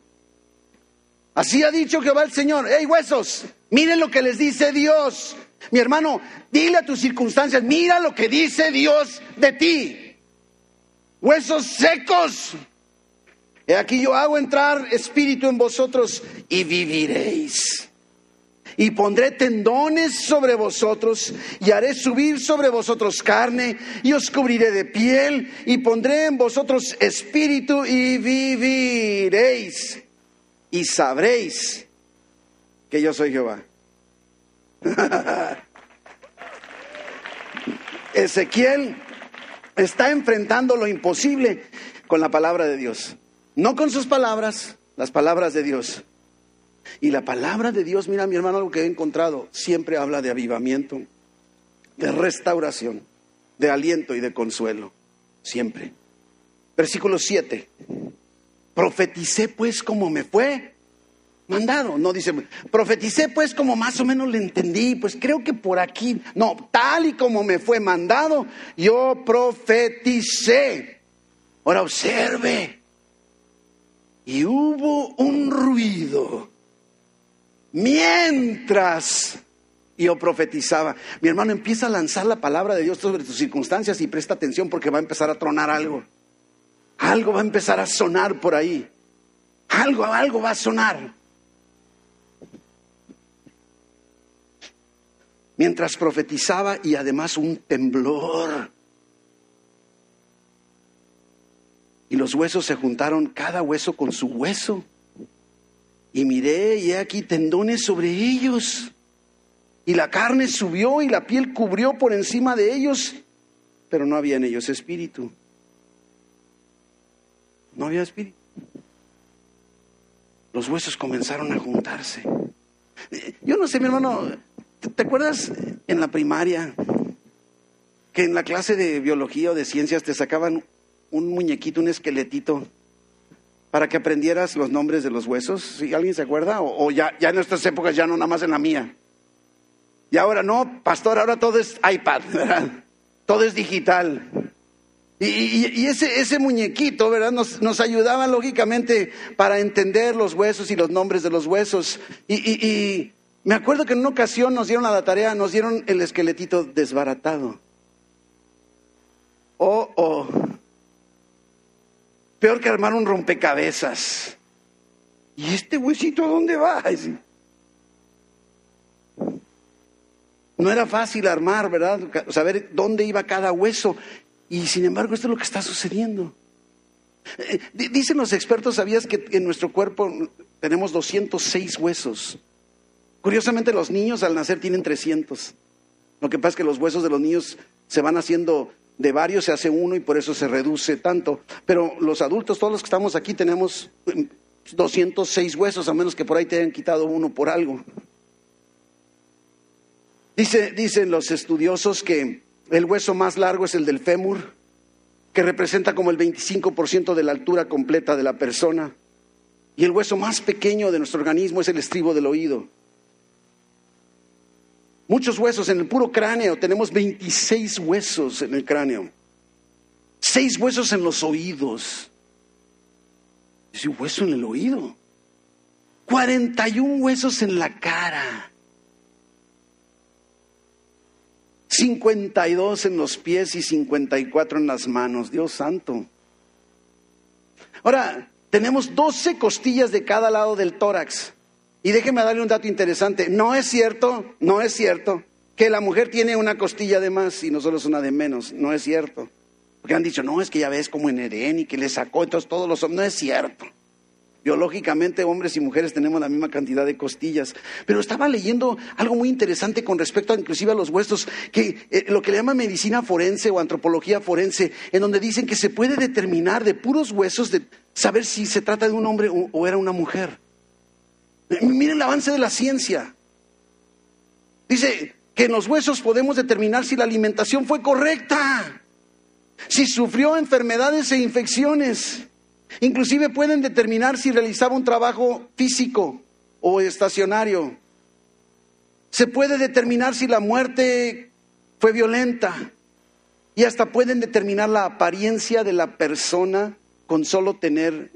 Así ha dicho Jehová el Señor. ¡Hey huesos! Miren lo que les dice Dios. Mi hermano, dile a tus circunstancias, mira lo que dice Dios de ti. Huesos secos. He aquí yo hago entrar espíritu en vosotros y viviréis y pondré tendones sobre vosotros y haré subir sobre vosotros carne y os cubriré de piel y pondré en vosotros espíritu y viviréis y sabréis que yo soy Jehová. Ezequiel está enfrentando lo imposible con la palabra de Dios, no con sus palabras, las palabras de Dios. Y la palabra de Dios, mira mi hermano, lo que he encontrado, siempre habla de avivamiento, de restauración, de aliento y de consuelo. Siempre. Versículo 7. Profeticé pues como me fue. mandado. No dice, profeticé pues como más o menos le entendí, pues creo que por aquí, no, tal y como me fue mandado, yo profeticé. Ahora observe. Y hubo un ruido mientras yo profetizaba. Mi hermano empieza a lanzar la palabra de Dios sobre tus circunstancias y presta atención porque va a empezar a tronar algo. Algo va a empezar a sonar por ahí. Algo, algo va a sonar. Mientras profetizaba y además un temblor. Y los huesos se juntaron, cada hueso con su hueso. Y miré y he aquí tendones sobre ellos. Y la carne subió y la piel cubrió por encima de ellos, pero no había en ellos espíritu. No había espíritu. Los huesos comenzaron a juntarse. Yo no sé, mi hermano, ¿te acuerdas en la primaria que en la clase de biología o de ciencias te sacaban un muñequito, un esqueletito, para que aprendieras los nombres de los huesos? ¿Si alguien se acuerda? O, ya, ya en nuestras épocas, ya no nada más en la mía. Y ahora no, pastor, ahora todo es iPad, ¿verdad? Todo es digital. Y, ese, ese, muñequito, ¿verdad? Nos, nos, ayudaba lógicamente para entender los huesos y los nombres de los huesos. Y, y, me acuerdo que en una ocasión nos dieron a la tarea, nos dieron el esqueletito desbaratado. Oh, oh. Peor que armar un rompecabezas. ¿Y este huesito dónde va? No era fácil armar, ¿verdad? Saber dónde iba cada hueso. Y sin embargo, esto es lo que está sucediendo. Eh, dicen los expertos, ¿sabías que en nuestro cuerpo tenemos 206 huesos? Curiosamente, los niños al nacer tienen 300. Lo que pasa es que los huesos de los niños se van haciendo de varios, se hace uno y por eso se reduce tanto. Pero los adultos, todos los que estamos aquí, tenemos 206 mm, huesos, a menos que por ahí te hayan quitado uno por algo. Dice, dicen los estudiosos que el hueso más largo es el del fémur, que representa como el 25% de la altura completa de la persona. Y el hueso más pequeño de nuestro organismo es el estribo del oído. Muchos huesos en el puro cráneo, tenemos 26 huesos en el cráneo. Seis huesos en los oídos. Dice, hueso en el oído. 41 huesos en la cara. 52 en los pies y 54 en las manos. Dios santo. Ahora, tenemos 12 costillas de cada lado del tórax. Y déjeme darle un dato interesante. No es cierto, no es cierto que la mujer tiene una costilla de más y nosotros una de menos. No es cierto. Porque han dicho, no, es que ya ves como en Edén y que le sacó, entonces todos los hombres. No es cierto. Biológicamente, hombres y mujeres tenemos la misma cantidad de costillas. Pero estaba leyendo algo muy interesante con respecto a, inclusive a los huesos, que eh, lo que le llaman medicina forense o antropología forense, en donde dicen que se puede determinar de puros huesos de saber si se trata de un hombre o, era una mujer. Miren el avance de la ciencia. Dice que en los huesos podemos determinar si la alimentación fue correcta, si sufrió enfermedades e infecciones. Inclusive pueden determinar si realizaba un trabajo físico o estacionario. Se puede determinar si la muerte fue violenta. Y hasta pueden determinar la apariencia de la persona con solo tener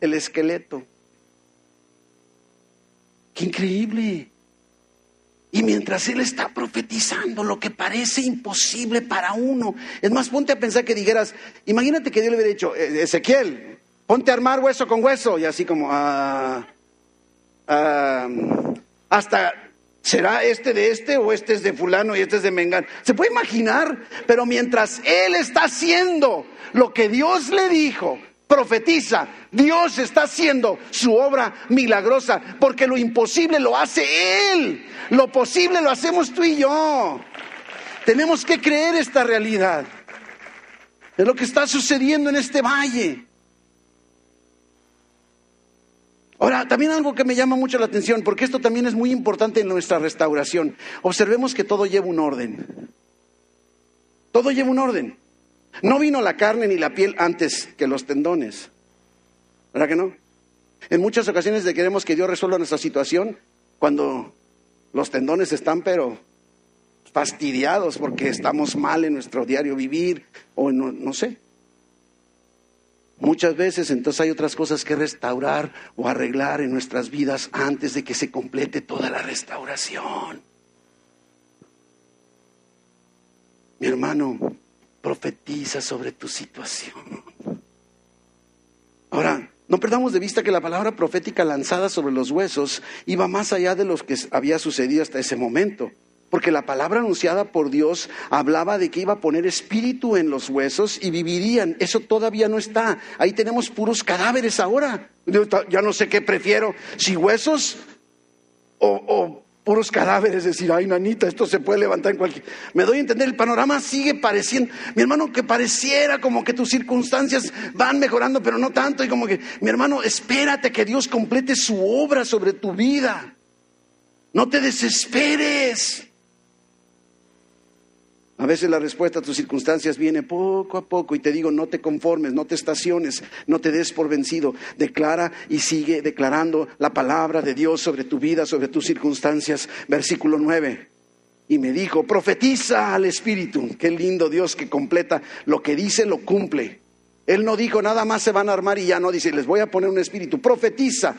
el esqueleto. ¡Qué increíble! Y mientras él está profetizando lo que parece imposible para uno, es más, ponte a pensar que dijeras, imagínate que Dios le hubiera dicho, eh, Ezequiel, ponte a armar hueso con hueso, y así como, ah, ah, hasta, ¿será este de este o este es de fulano y este es de Mengán? ¿Se puede imaginar? Pero mientras él está haciendo lo que Dios le dijo, profetiza, Dios está haciendo su obra milagrosa, porque lo imposible lo hace Él, lo posible lo hacemos tú y yo. Tenemos que creer esta realidad de lo que está sucediendo en este valle. Ahora, también algo que me llama mucho la atención, porque esto también es muy importante en nuestra restauración. Observemos que todo lleva un orden. Todo lleva un orden. No vino la carne ni la piel antes que los tendones. ¿Verdad que no? En muchas ocasiones queremos que Dios resuelva nuestra situación cuando los tendones están, pero fastidiados porque estamos mal en nuestro diario vivir o no, no sé. Muchas veces entonces hay otras cosas que restaurar o arreglar en nuestras vidas antes de que se complete toda la restauración. Mi hermano, profetiza sobre tu situación. Ahora, no perdamos de vista que la palabra profética lanzada sobre los huesos iba más allá de lo que había sucedido hasta ese momento. Porque la palabra anunciada por Dios hablaba de que iba a poner espíritu en los huesos y vivirían. Eso todavía no está. Ahí tenemos puros cadáveres ahora. Ya no sé qué prefiero, si huesos o, puros cadáveres. Decir, ay, nanita, esto se puede levantar en cualquier. Me doy a entender, el panorama sigue pareciendo. Mi hermano, que pareciera como que tus circunstancias van mejorando, pero no tanto. Y como que, mi hermano, espérate que Dios complete su obra sobre tu vida. No te desesperes. A veces la respuesta a tus circunstancias viene poco a poco y te digo, no te conformes, no te estaciones, no te des por vencido. Declara y sigue declarando la palabra de Dios sobre tu vida, sobre tus circunstancias. Versículo 9. Y me dijo, profetiza al Espíritu. Qué lindo Dios que completa lo que dice, lo cumple. Él no dijo nada más se van a armar y ya no dice, les voy a poner un espíritu. Profetiza.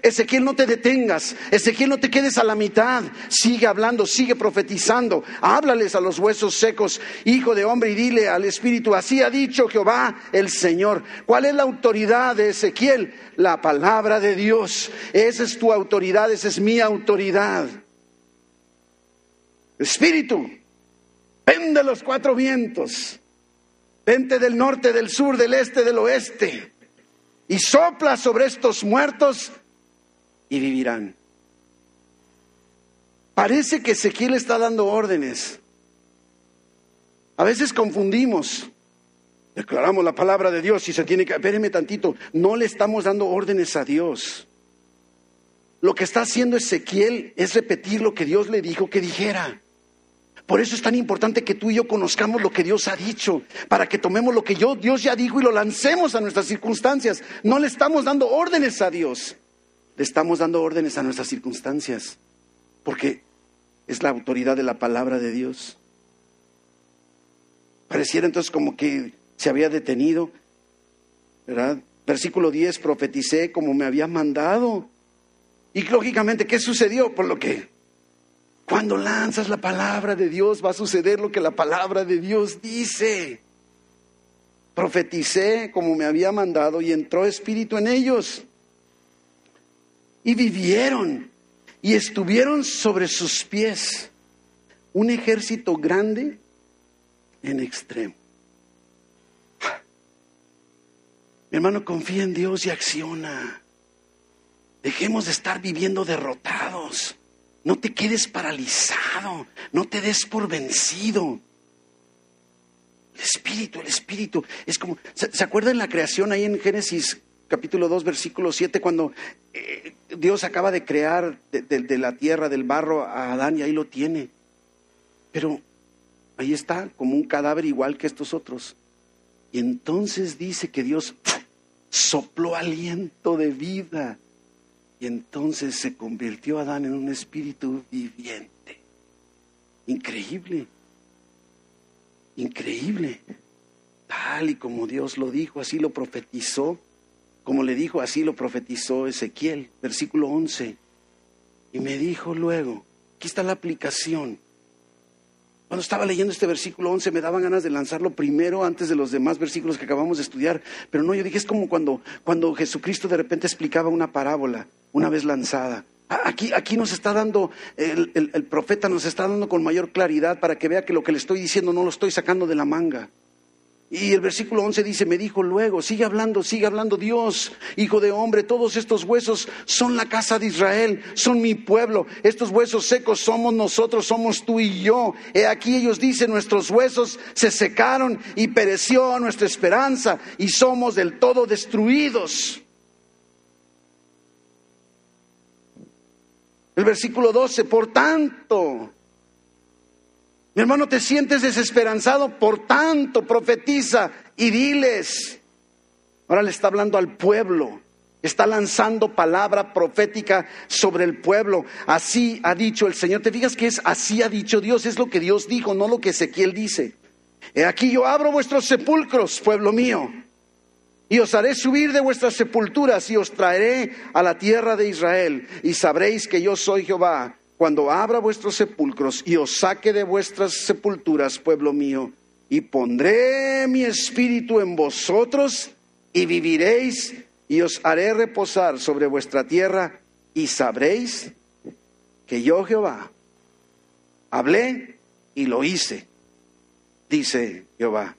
Ezequiel, no te detengas. Ezequiel, no te quedes a la mitad. Sigue hablando, sigue profetizando. Háblales a los huesos secos, hijo de hombre, y dile al espíritu, así ha dicho Jehová el Señor. ¿Cuál es la autoridad de Ezequiel? La palabra de Dios. Esa es tu autoridad, esa es mi autoridad. Espíritu, ven de los cuatro vientos Vente del norte, del sur, del este, del oeste, y sopla sobre estos muertos y vivirán. Parece que Ezequiel está dando órdenes. A veces confundimos. Declaramos la palabra de Dios y se tiene que... Espéreme tantito, no le estamos dando órdenes a Dios. Lo que está haciendo Ezequiel es repetir lo que Dios le dijo que dijera. Por eso es tan importante que tú y yo conozcamos lo que Dios ha dicho, para que tomemos lo que yo, Dios ya dijo y lo lancemos a nuestras circunstancias. No le estamos dando órdenes a Dios, le estamos dando órdenes a nuestras circunstancias, porque es la autoridad de la palabra de Dios. Pareciera entonces como que se había detenido, ¿verdad? Versículo 10, profeticé como me había mandado. Y lógicamente, ¿qué sucedió? Por lo que cuando lanzas la palabra de Dios va a suceder lo que la palabra de Dios dice. Profeticé como me había mandado y entró espíritu en ellos. Y vivieron y estuvieron sobre sus pies un ejército grande en extremo. Mi hermano, confía en Dios y acciona. Dejemos de estar viviendo derrotados. No te quedes paralizado, no te des por vencido. El espíritu, el espíritu. Es como, ¿se, acuerdan la creación ahí en Génesis capítulo 2, versículo 7, cuando eh, Dios acaba de crear de, la tierra, del barro a Adán y ahí lo tiene? Pero ahí está, como un cadáver igual que estos otros. Y entonces dice que Dios sopló aliento de vida y entonces se convirtió Adán en un espíritu viviente. Increíble. Increíble. Tal y como Dios lo dijo, así lo profetizó. Como le dijo, así lo profetizó Ezequiel, versículo 11. Y me dijo luego, aquí está la aplicación. Cuando estaba leyendo este versículo 11 me daban ganas de lanzarlo primero antes de los demás versículos que acabamos de estudiar, pero no, yo dije, es como cuando, cuando Jesucristo de repente explicaba una parábola una vez lanzada. Aquí, aquí nos está dando, el, el, profeta nos está dando con mayor claridad para que vea que lo que le estoy diciendo no lo estoy sacando de la manga. Y el versículo 11 dice, me dijo luego, sigue hablando, sigue hablando Dios, hijo de hombre, todos estos huesos son la casa de Israel, son mi pueblo, estos huesos secos somos nosotros, somos tú y yo. He aquí ellos dicen, nuestros huesos se secaron y pereció nuestra esperanza y somos del todo destruidos. El versículo 12, por tanto, mi hermano, te sientes desesperanzado, por tanto, profetiza y diles. Ahora le está hablando al pueblo. Está lanzando palabra profética sobre el pueblo. Así ha dicho el Señor. ¿Te fijas que es así ha dicho Dios? Es lo que Dios dijo, no lo que Ezequiel dice. He aquí yo abro vuestros sepulcros, pueblo mío, y os haré subir de vuestras sepulturas y os traeré a la tierra de Israel. Y sabréis que yo soy Jehová cuando abra vuestros sepulcros y os saque de vuestras sepulturas, pueblo mío, y pondré mi espíritu en vosotros y viviréis y os haré reposar sobre vuestra tierra y sabréis que yo Jehová hablé y lo hice, dice Jehová.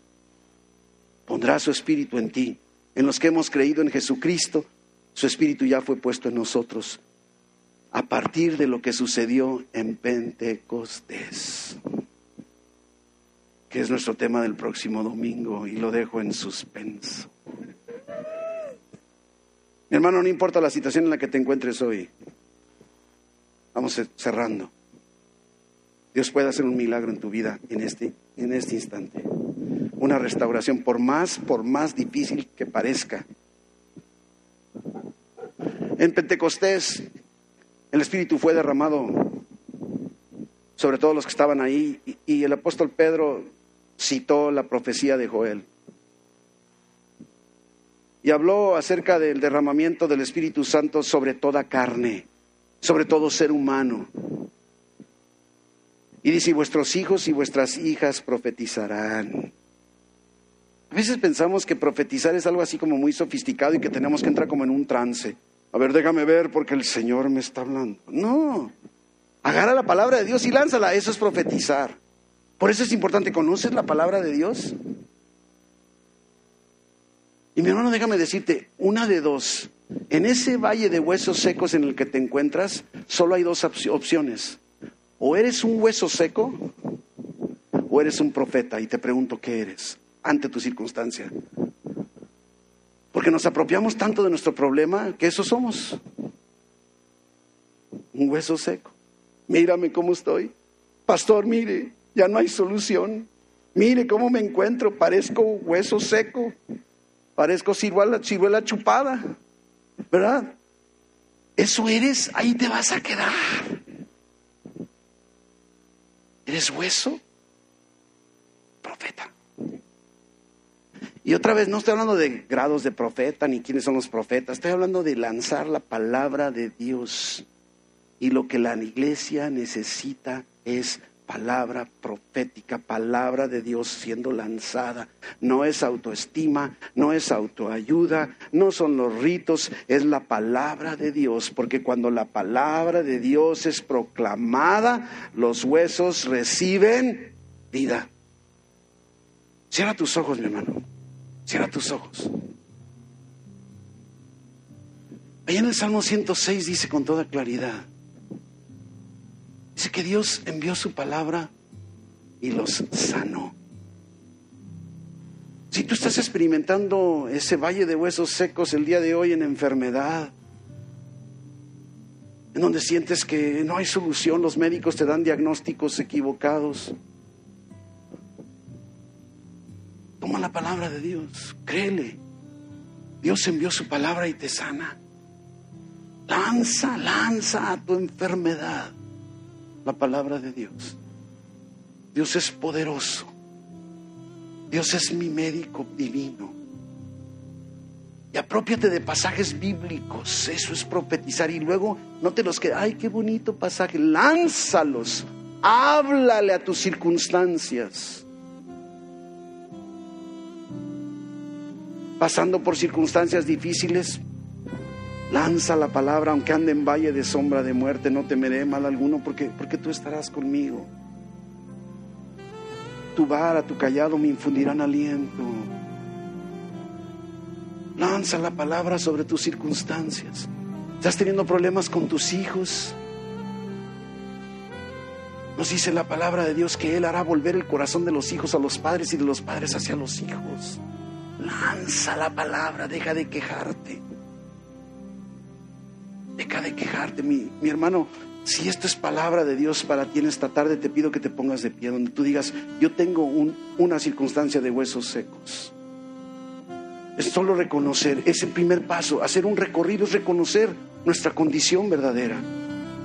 Pondrá su espíritu en ti. En los que hemos creído en Jesucristo, su espíritu ya fue puesto en nosotros a partir de lo que sucedió en Pentecostés, que es nuestro tema del próximo domingo y lo dejo en suspenso. Mi hermano, no importa la situación en la que te encuentres hoy, vamos cerrando. Dios puede hacer un milagro en tu vida en este, en este instante. Una restauración, por más, por más difícil que parezca. En Pentecostés, el Espíritu fue derramado sobre todos los que estaban ahí y el apóstol Pedro citó la profecía de Joel y habló acerca del derramamiento del Espíritu Santo sobre toda carne, sobre todo ser humano. Y dice, vuestros hijos y vuestras hijas profetizarán. A veces pensamos que profetizar es algo así como muy sofisticado y que tenemos que entrar como en un trance. A ver, déjame ver porque el Señor me está hablando. No, agarra la palabra de Dios y lánzala, eso es profetizar. Por eso es importante, ¿conoces la palabra de Dios? Y mi hermano, déjame decirte, una de dos. En ese valle de huesos secos en el que te encuentras, solo hay dos opciones. O eres un hueso seco o eres un profeta. Y te pregunto, ¿qué eres ante tu circunstancia? Porque nos apropiamos tanto de nuestro problema que eso somos. Un hueso seco. Mírame cómo estoy. Pastor, mire, ya no hay solución. Mire cómo me encuentro, parezco hueso seco. Parezco ciruela, ciruela chupada, ¿verdad? Eso eres, ahí te vas a quedar. ¿Eres hueso? Profeta. Y otra vez, no estoy hablando de grados de profeta ni quiénes son los profetas, estoy hablando de lanzar la palabra de Dios. Y lo que la iglesia necesita es palabra profética, palabra de Dios siendo lanzada. No es autoestima, no es autoayuda, no son los ritos, es la palabra de Dios, porque cuando la palabra de Dios es proclamada, los huesos reciben vida. Cierra tus ojos, mi hermano. Cierra tus ojos. Ahí en el Salmo 106 dice con toda claridad, Dice que Dios envió su palabra y los sanó. Si tú estás experimentando ese valle de huesos secos el día de hoy en enfermedad, en donde sientes que no hay solución, los médicos te dan diagnósticos equivocados, toma la palabra de Dios, créele. Dios envió su palabra y te sana. Lanza, lanza a tu enfermedad la palabra de Dios. Dios es poderoso. Dios es mi médico divino. Y apropiate de pasajes bíblicos. Eso es profetizar. Y luego no te los quedes. Ay, qué bonito pasaje. Lánzalos. Háblale a tus circunstancias. Pasando por circunstancias difíciles, Lanza la palabra, aunque ande en valle de sombra de muerte, no temeré mal alguno, porque, porque tú estarás conmigo. Tu vara, tu callado me infundirán aliento. Lanza la palabra sobre tus circunstancias. ¿Estás teniendo problemas con tus hijos? Nos dice la palabra de Dios que Él hará volver el corazón de los hijos a los padres y de los padres hacia los hijos. Lanza la palabra, deja de quejarte. Deja de quejarte, mi, hermano. Si esto es palabra de Dios para ti en esta tarde, te pido que te pongas de pie, donde tú digas, yo tengo una circunstancia de huesos secos. es solo reconocer, es el primer paso, hacer un recorrido es reconocer nuestra condición verdadera.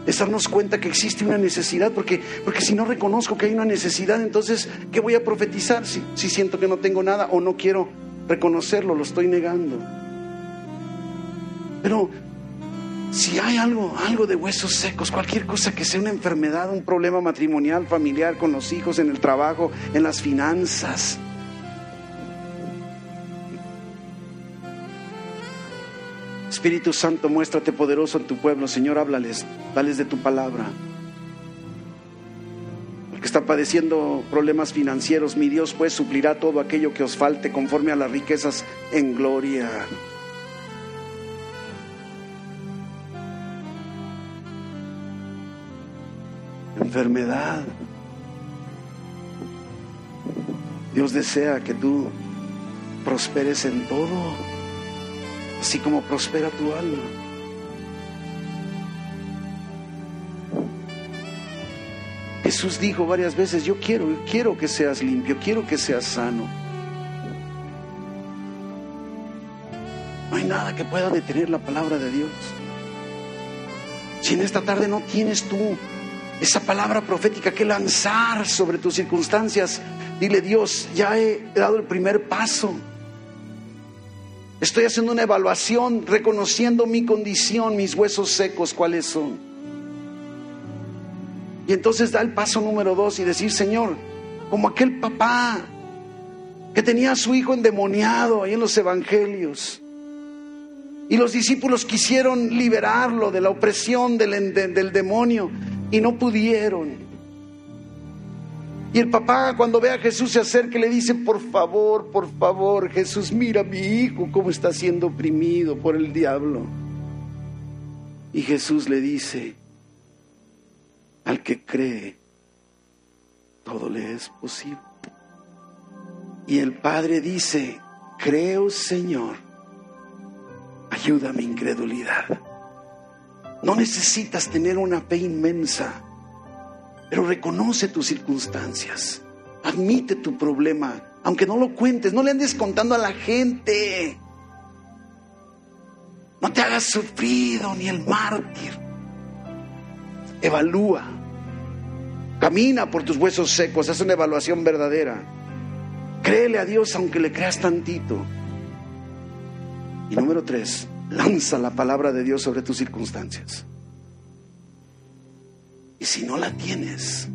Es darnos cuenta que existe una necesidad, porque, porque si no reconozco que hay una necesidad, entonces, ¿qué voy a profetizar si, si siento que no tengo nada o no quiero reconocerlo, lo estoy negando? Pero si hay algo, algo de huesos secos, cualquier cosa que sea una enfermedad, un problema matrimonial, familiar, con los hijos, en el trabajo, en las finanzas, Espíritu Santo, muéstrate poderoso en tu pueblo. Señor, háblales, dales de tu palabra. Que está padeciendo problemas financieros, mi Dios pues suplirá todo aquello que os falte conforme a las riquezas en gloria. Enfermedad. Dios desea que tú prosperes en todo así como prospera tu alma. Jesús dijo varias veces, yo quiero, quiero que seas limpio, quiero que seas sano. No hay nada que pueda detener la palabra de Dios. Si en esta tarde no tienes tú esa palabra profética que lanzar sobre tus circunstancias, dile Dios, ya he dado el primer paso. Estoy haciendo una evaluación, reconociendo mi condición, mis huesos secos, cuáles son. Y entonces da el paso número dos y decir, Señor, como aquel papá que tenía a su hijo endemoniado ahí en los evangelios. Y los discípulos quisieron liberarlo de la opresión del, del demonio y no pudieron. Y el papá cuando ve a Jesús se acerca y le dice, por favor, por favor, Jesús, mira a mi hijo cómo está siendo oprimido por el diablo. Y Jesús le dice, al que cree, todo le es posible. Y el Padre dice, creo Señor, ayuda mi incredulidad. No necesitas tener una fe inmensa pero reconoce tus circunstancias. Admite tu problema, aunque no lo cuentes, no le andes contando a la gente. No te hagas sufrido ni el mártir. Evalúa. Camina por tus huesos secos, haz una evaluación verdadera. Créele a Dios aunque le creas tantito. Y número tres, lanza la palabra de Dios sobre tus circunstancias. Y si no la tienes,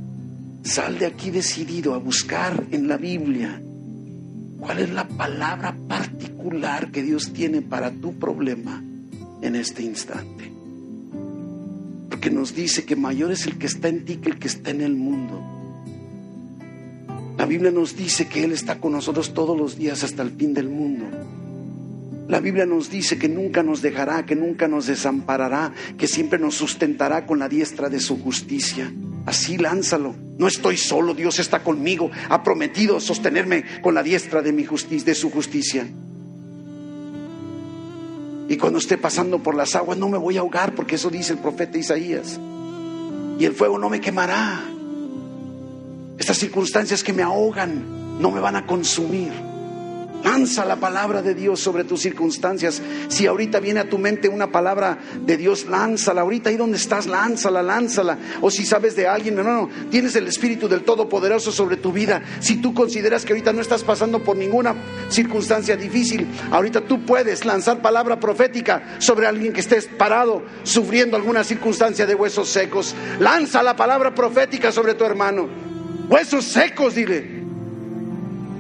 sal de aquí decidido a buscar en la Biblia cuál es la palabra particular que Dios tiene para tu problema en este instante. Porque nos dice que mayor es el que está en ti que el que está en el mundo. La Biblia nos dice que Él está con nosotros todos los días hasta el fin del mundo. La Biblia nos dice que nunca nos dejará, que nunca nos desamparará, que siempre nos sustentará con la diestra de su justicia. Así lánzalo. No estoy solo, Dios está conmigo. Ha prometido sostenerme con la diestra de mi justicia, de su justicia. Y cuando esté pasando por las aguas no me voy a ahogar, porque eso dice el profeta Isaías. Y el fuego no me quemará. Estas circunstancias que me ahogan no me van a consumir. Lanza la palabra de Dios sobre tus circunstancias. Si ahorita viene a tu mente una palabra de Dios, lánzala. Ahorita ahí donde estás, lánzala, lánzala. O si sabes de alguien, hermano, tienes el Espíritu del Todopoderoso sobre tu vida. Si tú consideras que ahorita no estás pasando por ninguna circunstancia difícil, ahorita tú puedes lanzar palabra profética sobre alguien que estés parado, sufriendo alguna circunstancia de huesos secos. Lanza la palabra profética sobre tu hermano. Huesos secos, dile.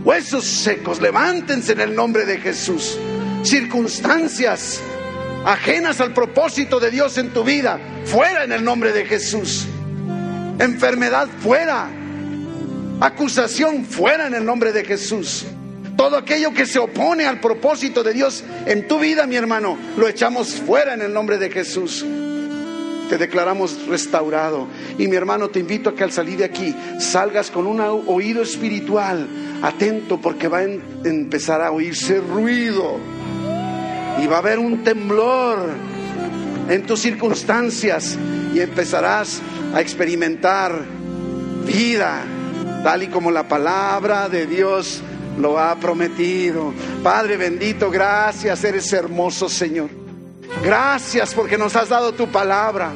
Huesos secos, levántense en el nombre de Jesús. Circunstancias ajenas al propósito de Dios en tu vida, fuera en el nombre de Jesús. Enfermedad fuera. Acusación fuera en el nombre de Jesús. Todo aquello que se opone al propósito de Dios en tu vida, mi hermano, lo echamos fuera en el nombre de Jesús te declaramos restaurado. Y mi hermano, te invito a que al salir de aquí salgas con un oído espiritual atento porque va a empezar a oírse ruido y va a haber un temblor en tus circunstancias y empezarás a experimentar vida tal y como la palabra de Dios lo ha prometido. Padre bendito, gracias, eres hermoso Señor. Gracias porque nos has dado tu palabra,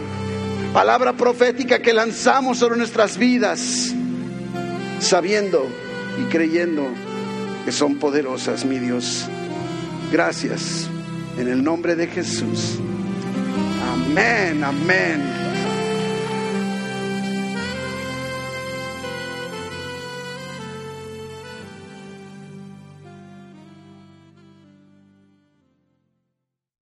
palabra profética que lanzamos sobre nuestras vidas, sabiendo y creyendo que son poderosas, mi Dios. Gracias, en el nombre de Jesús. Amén, amén.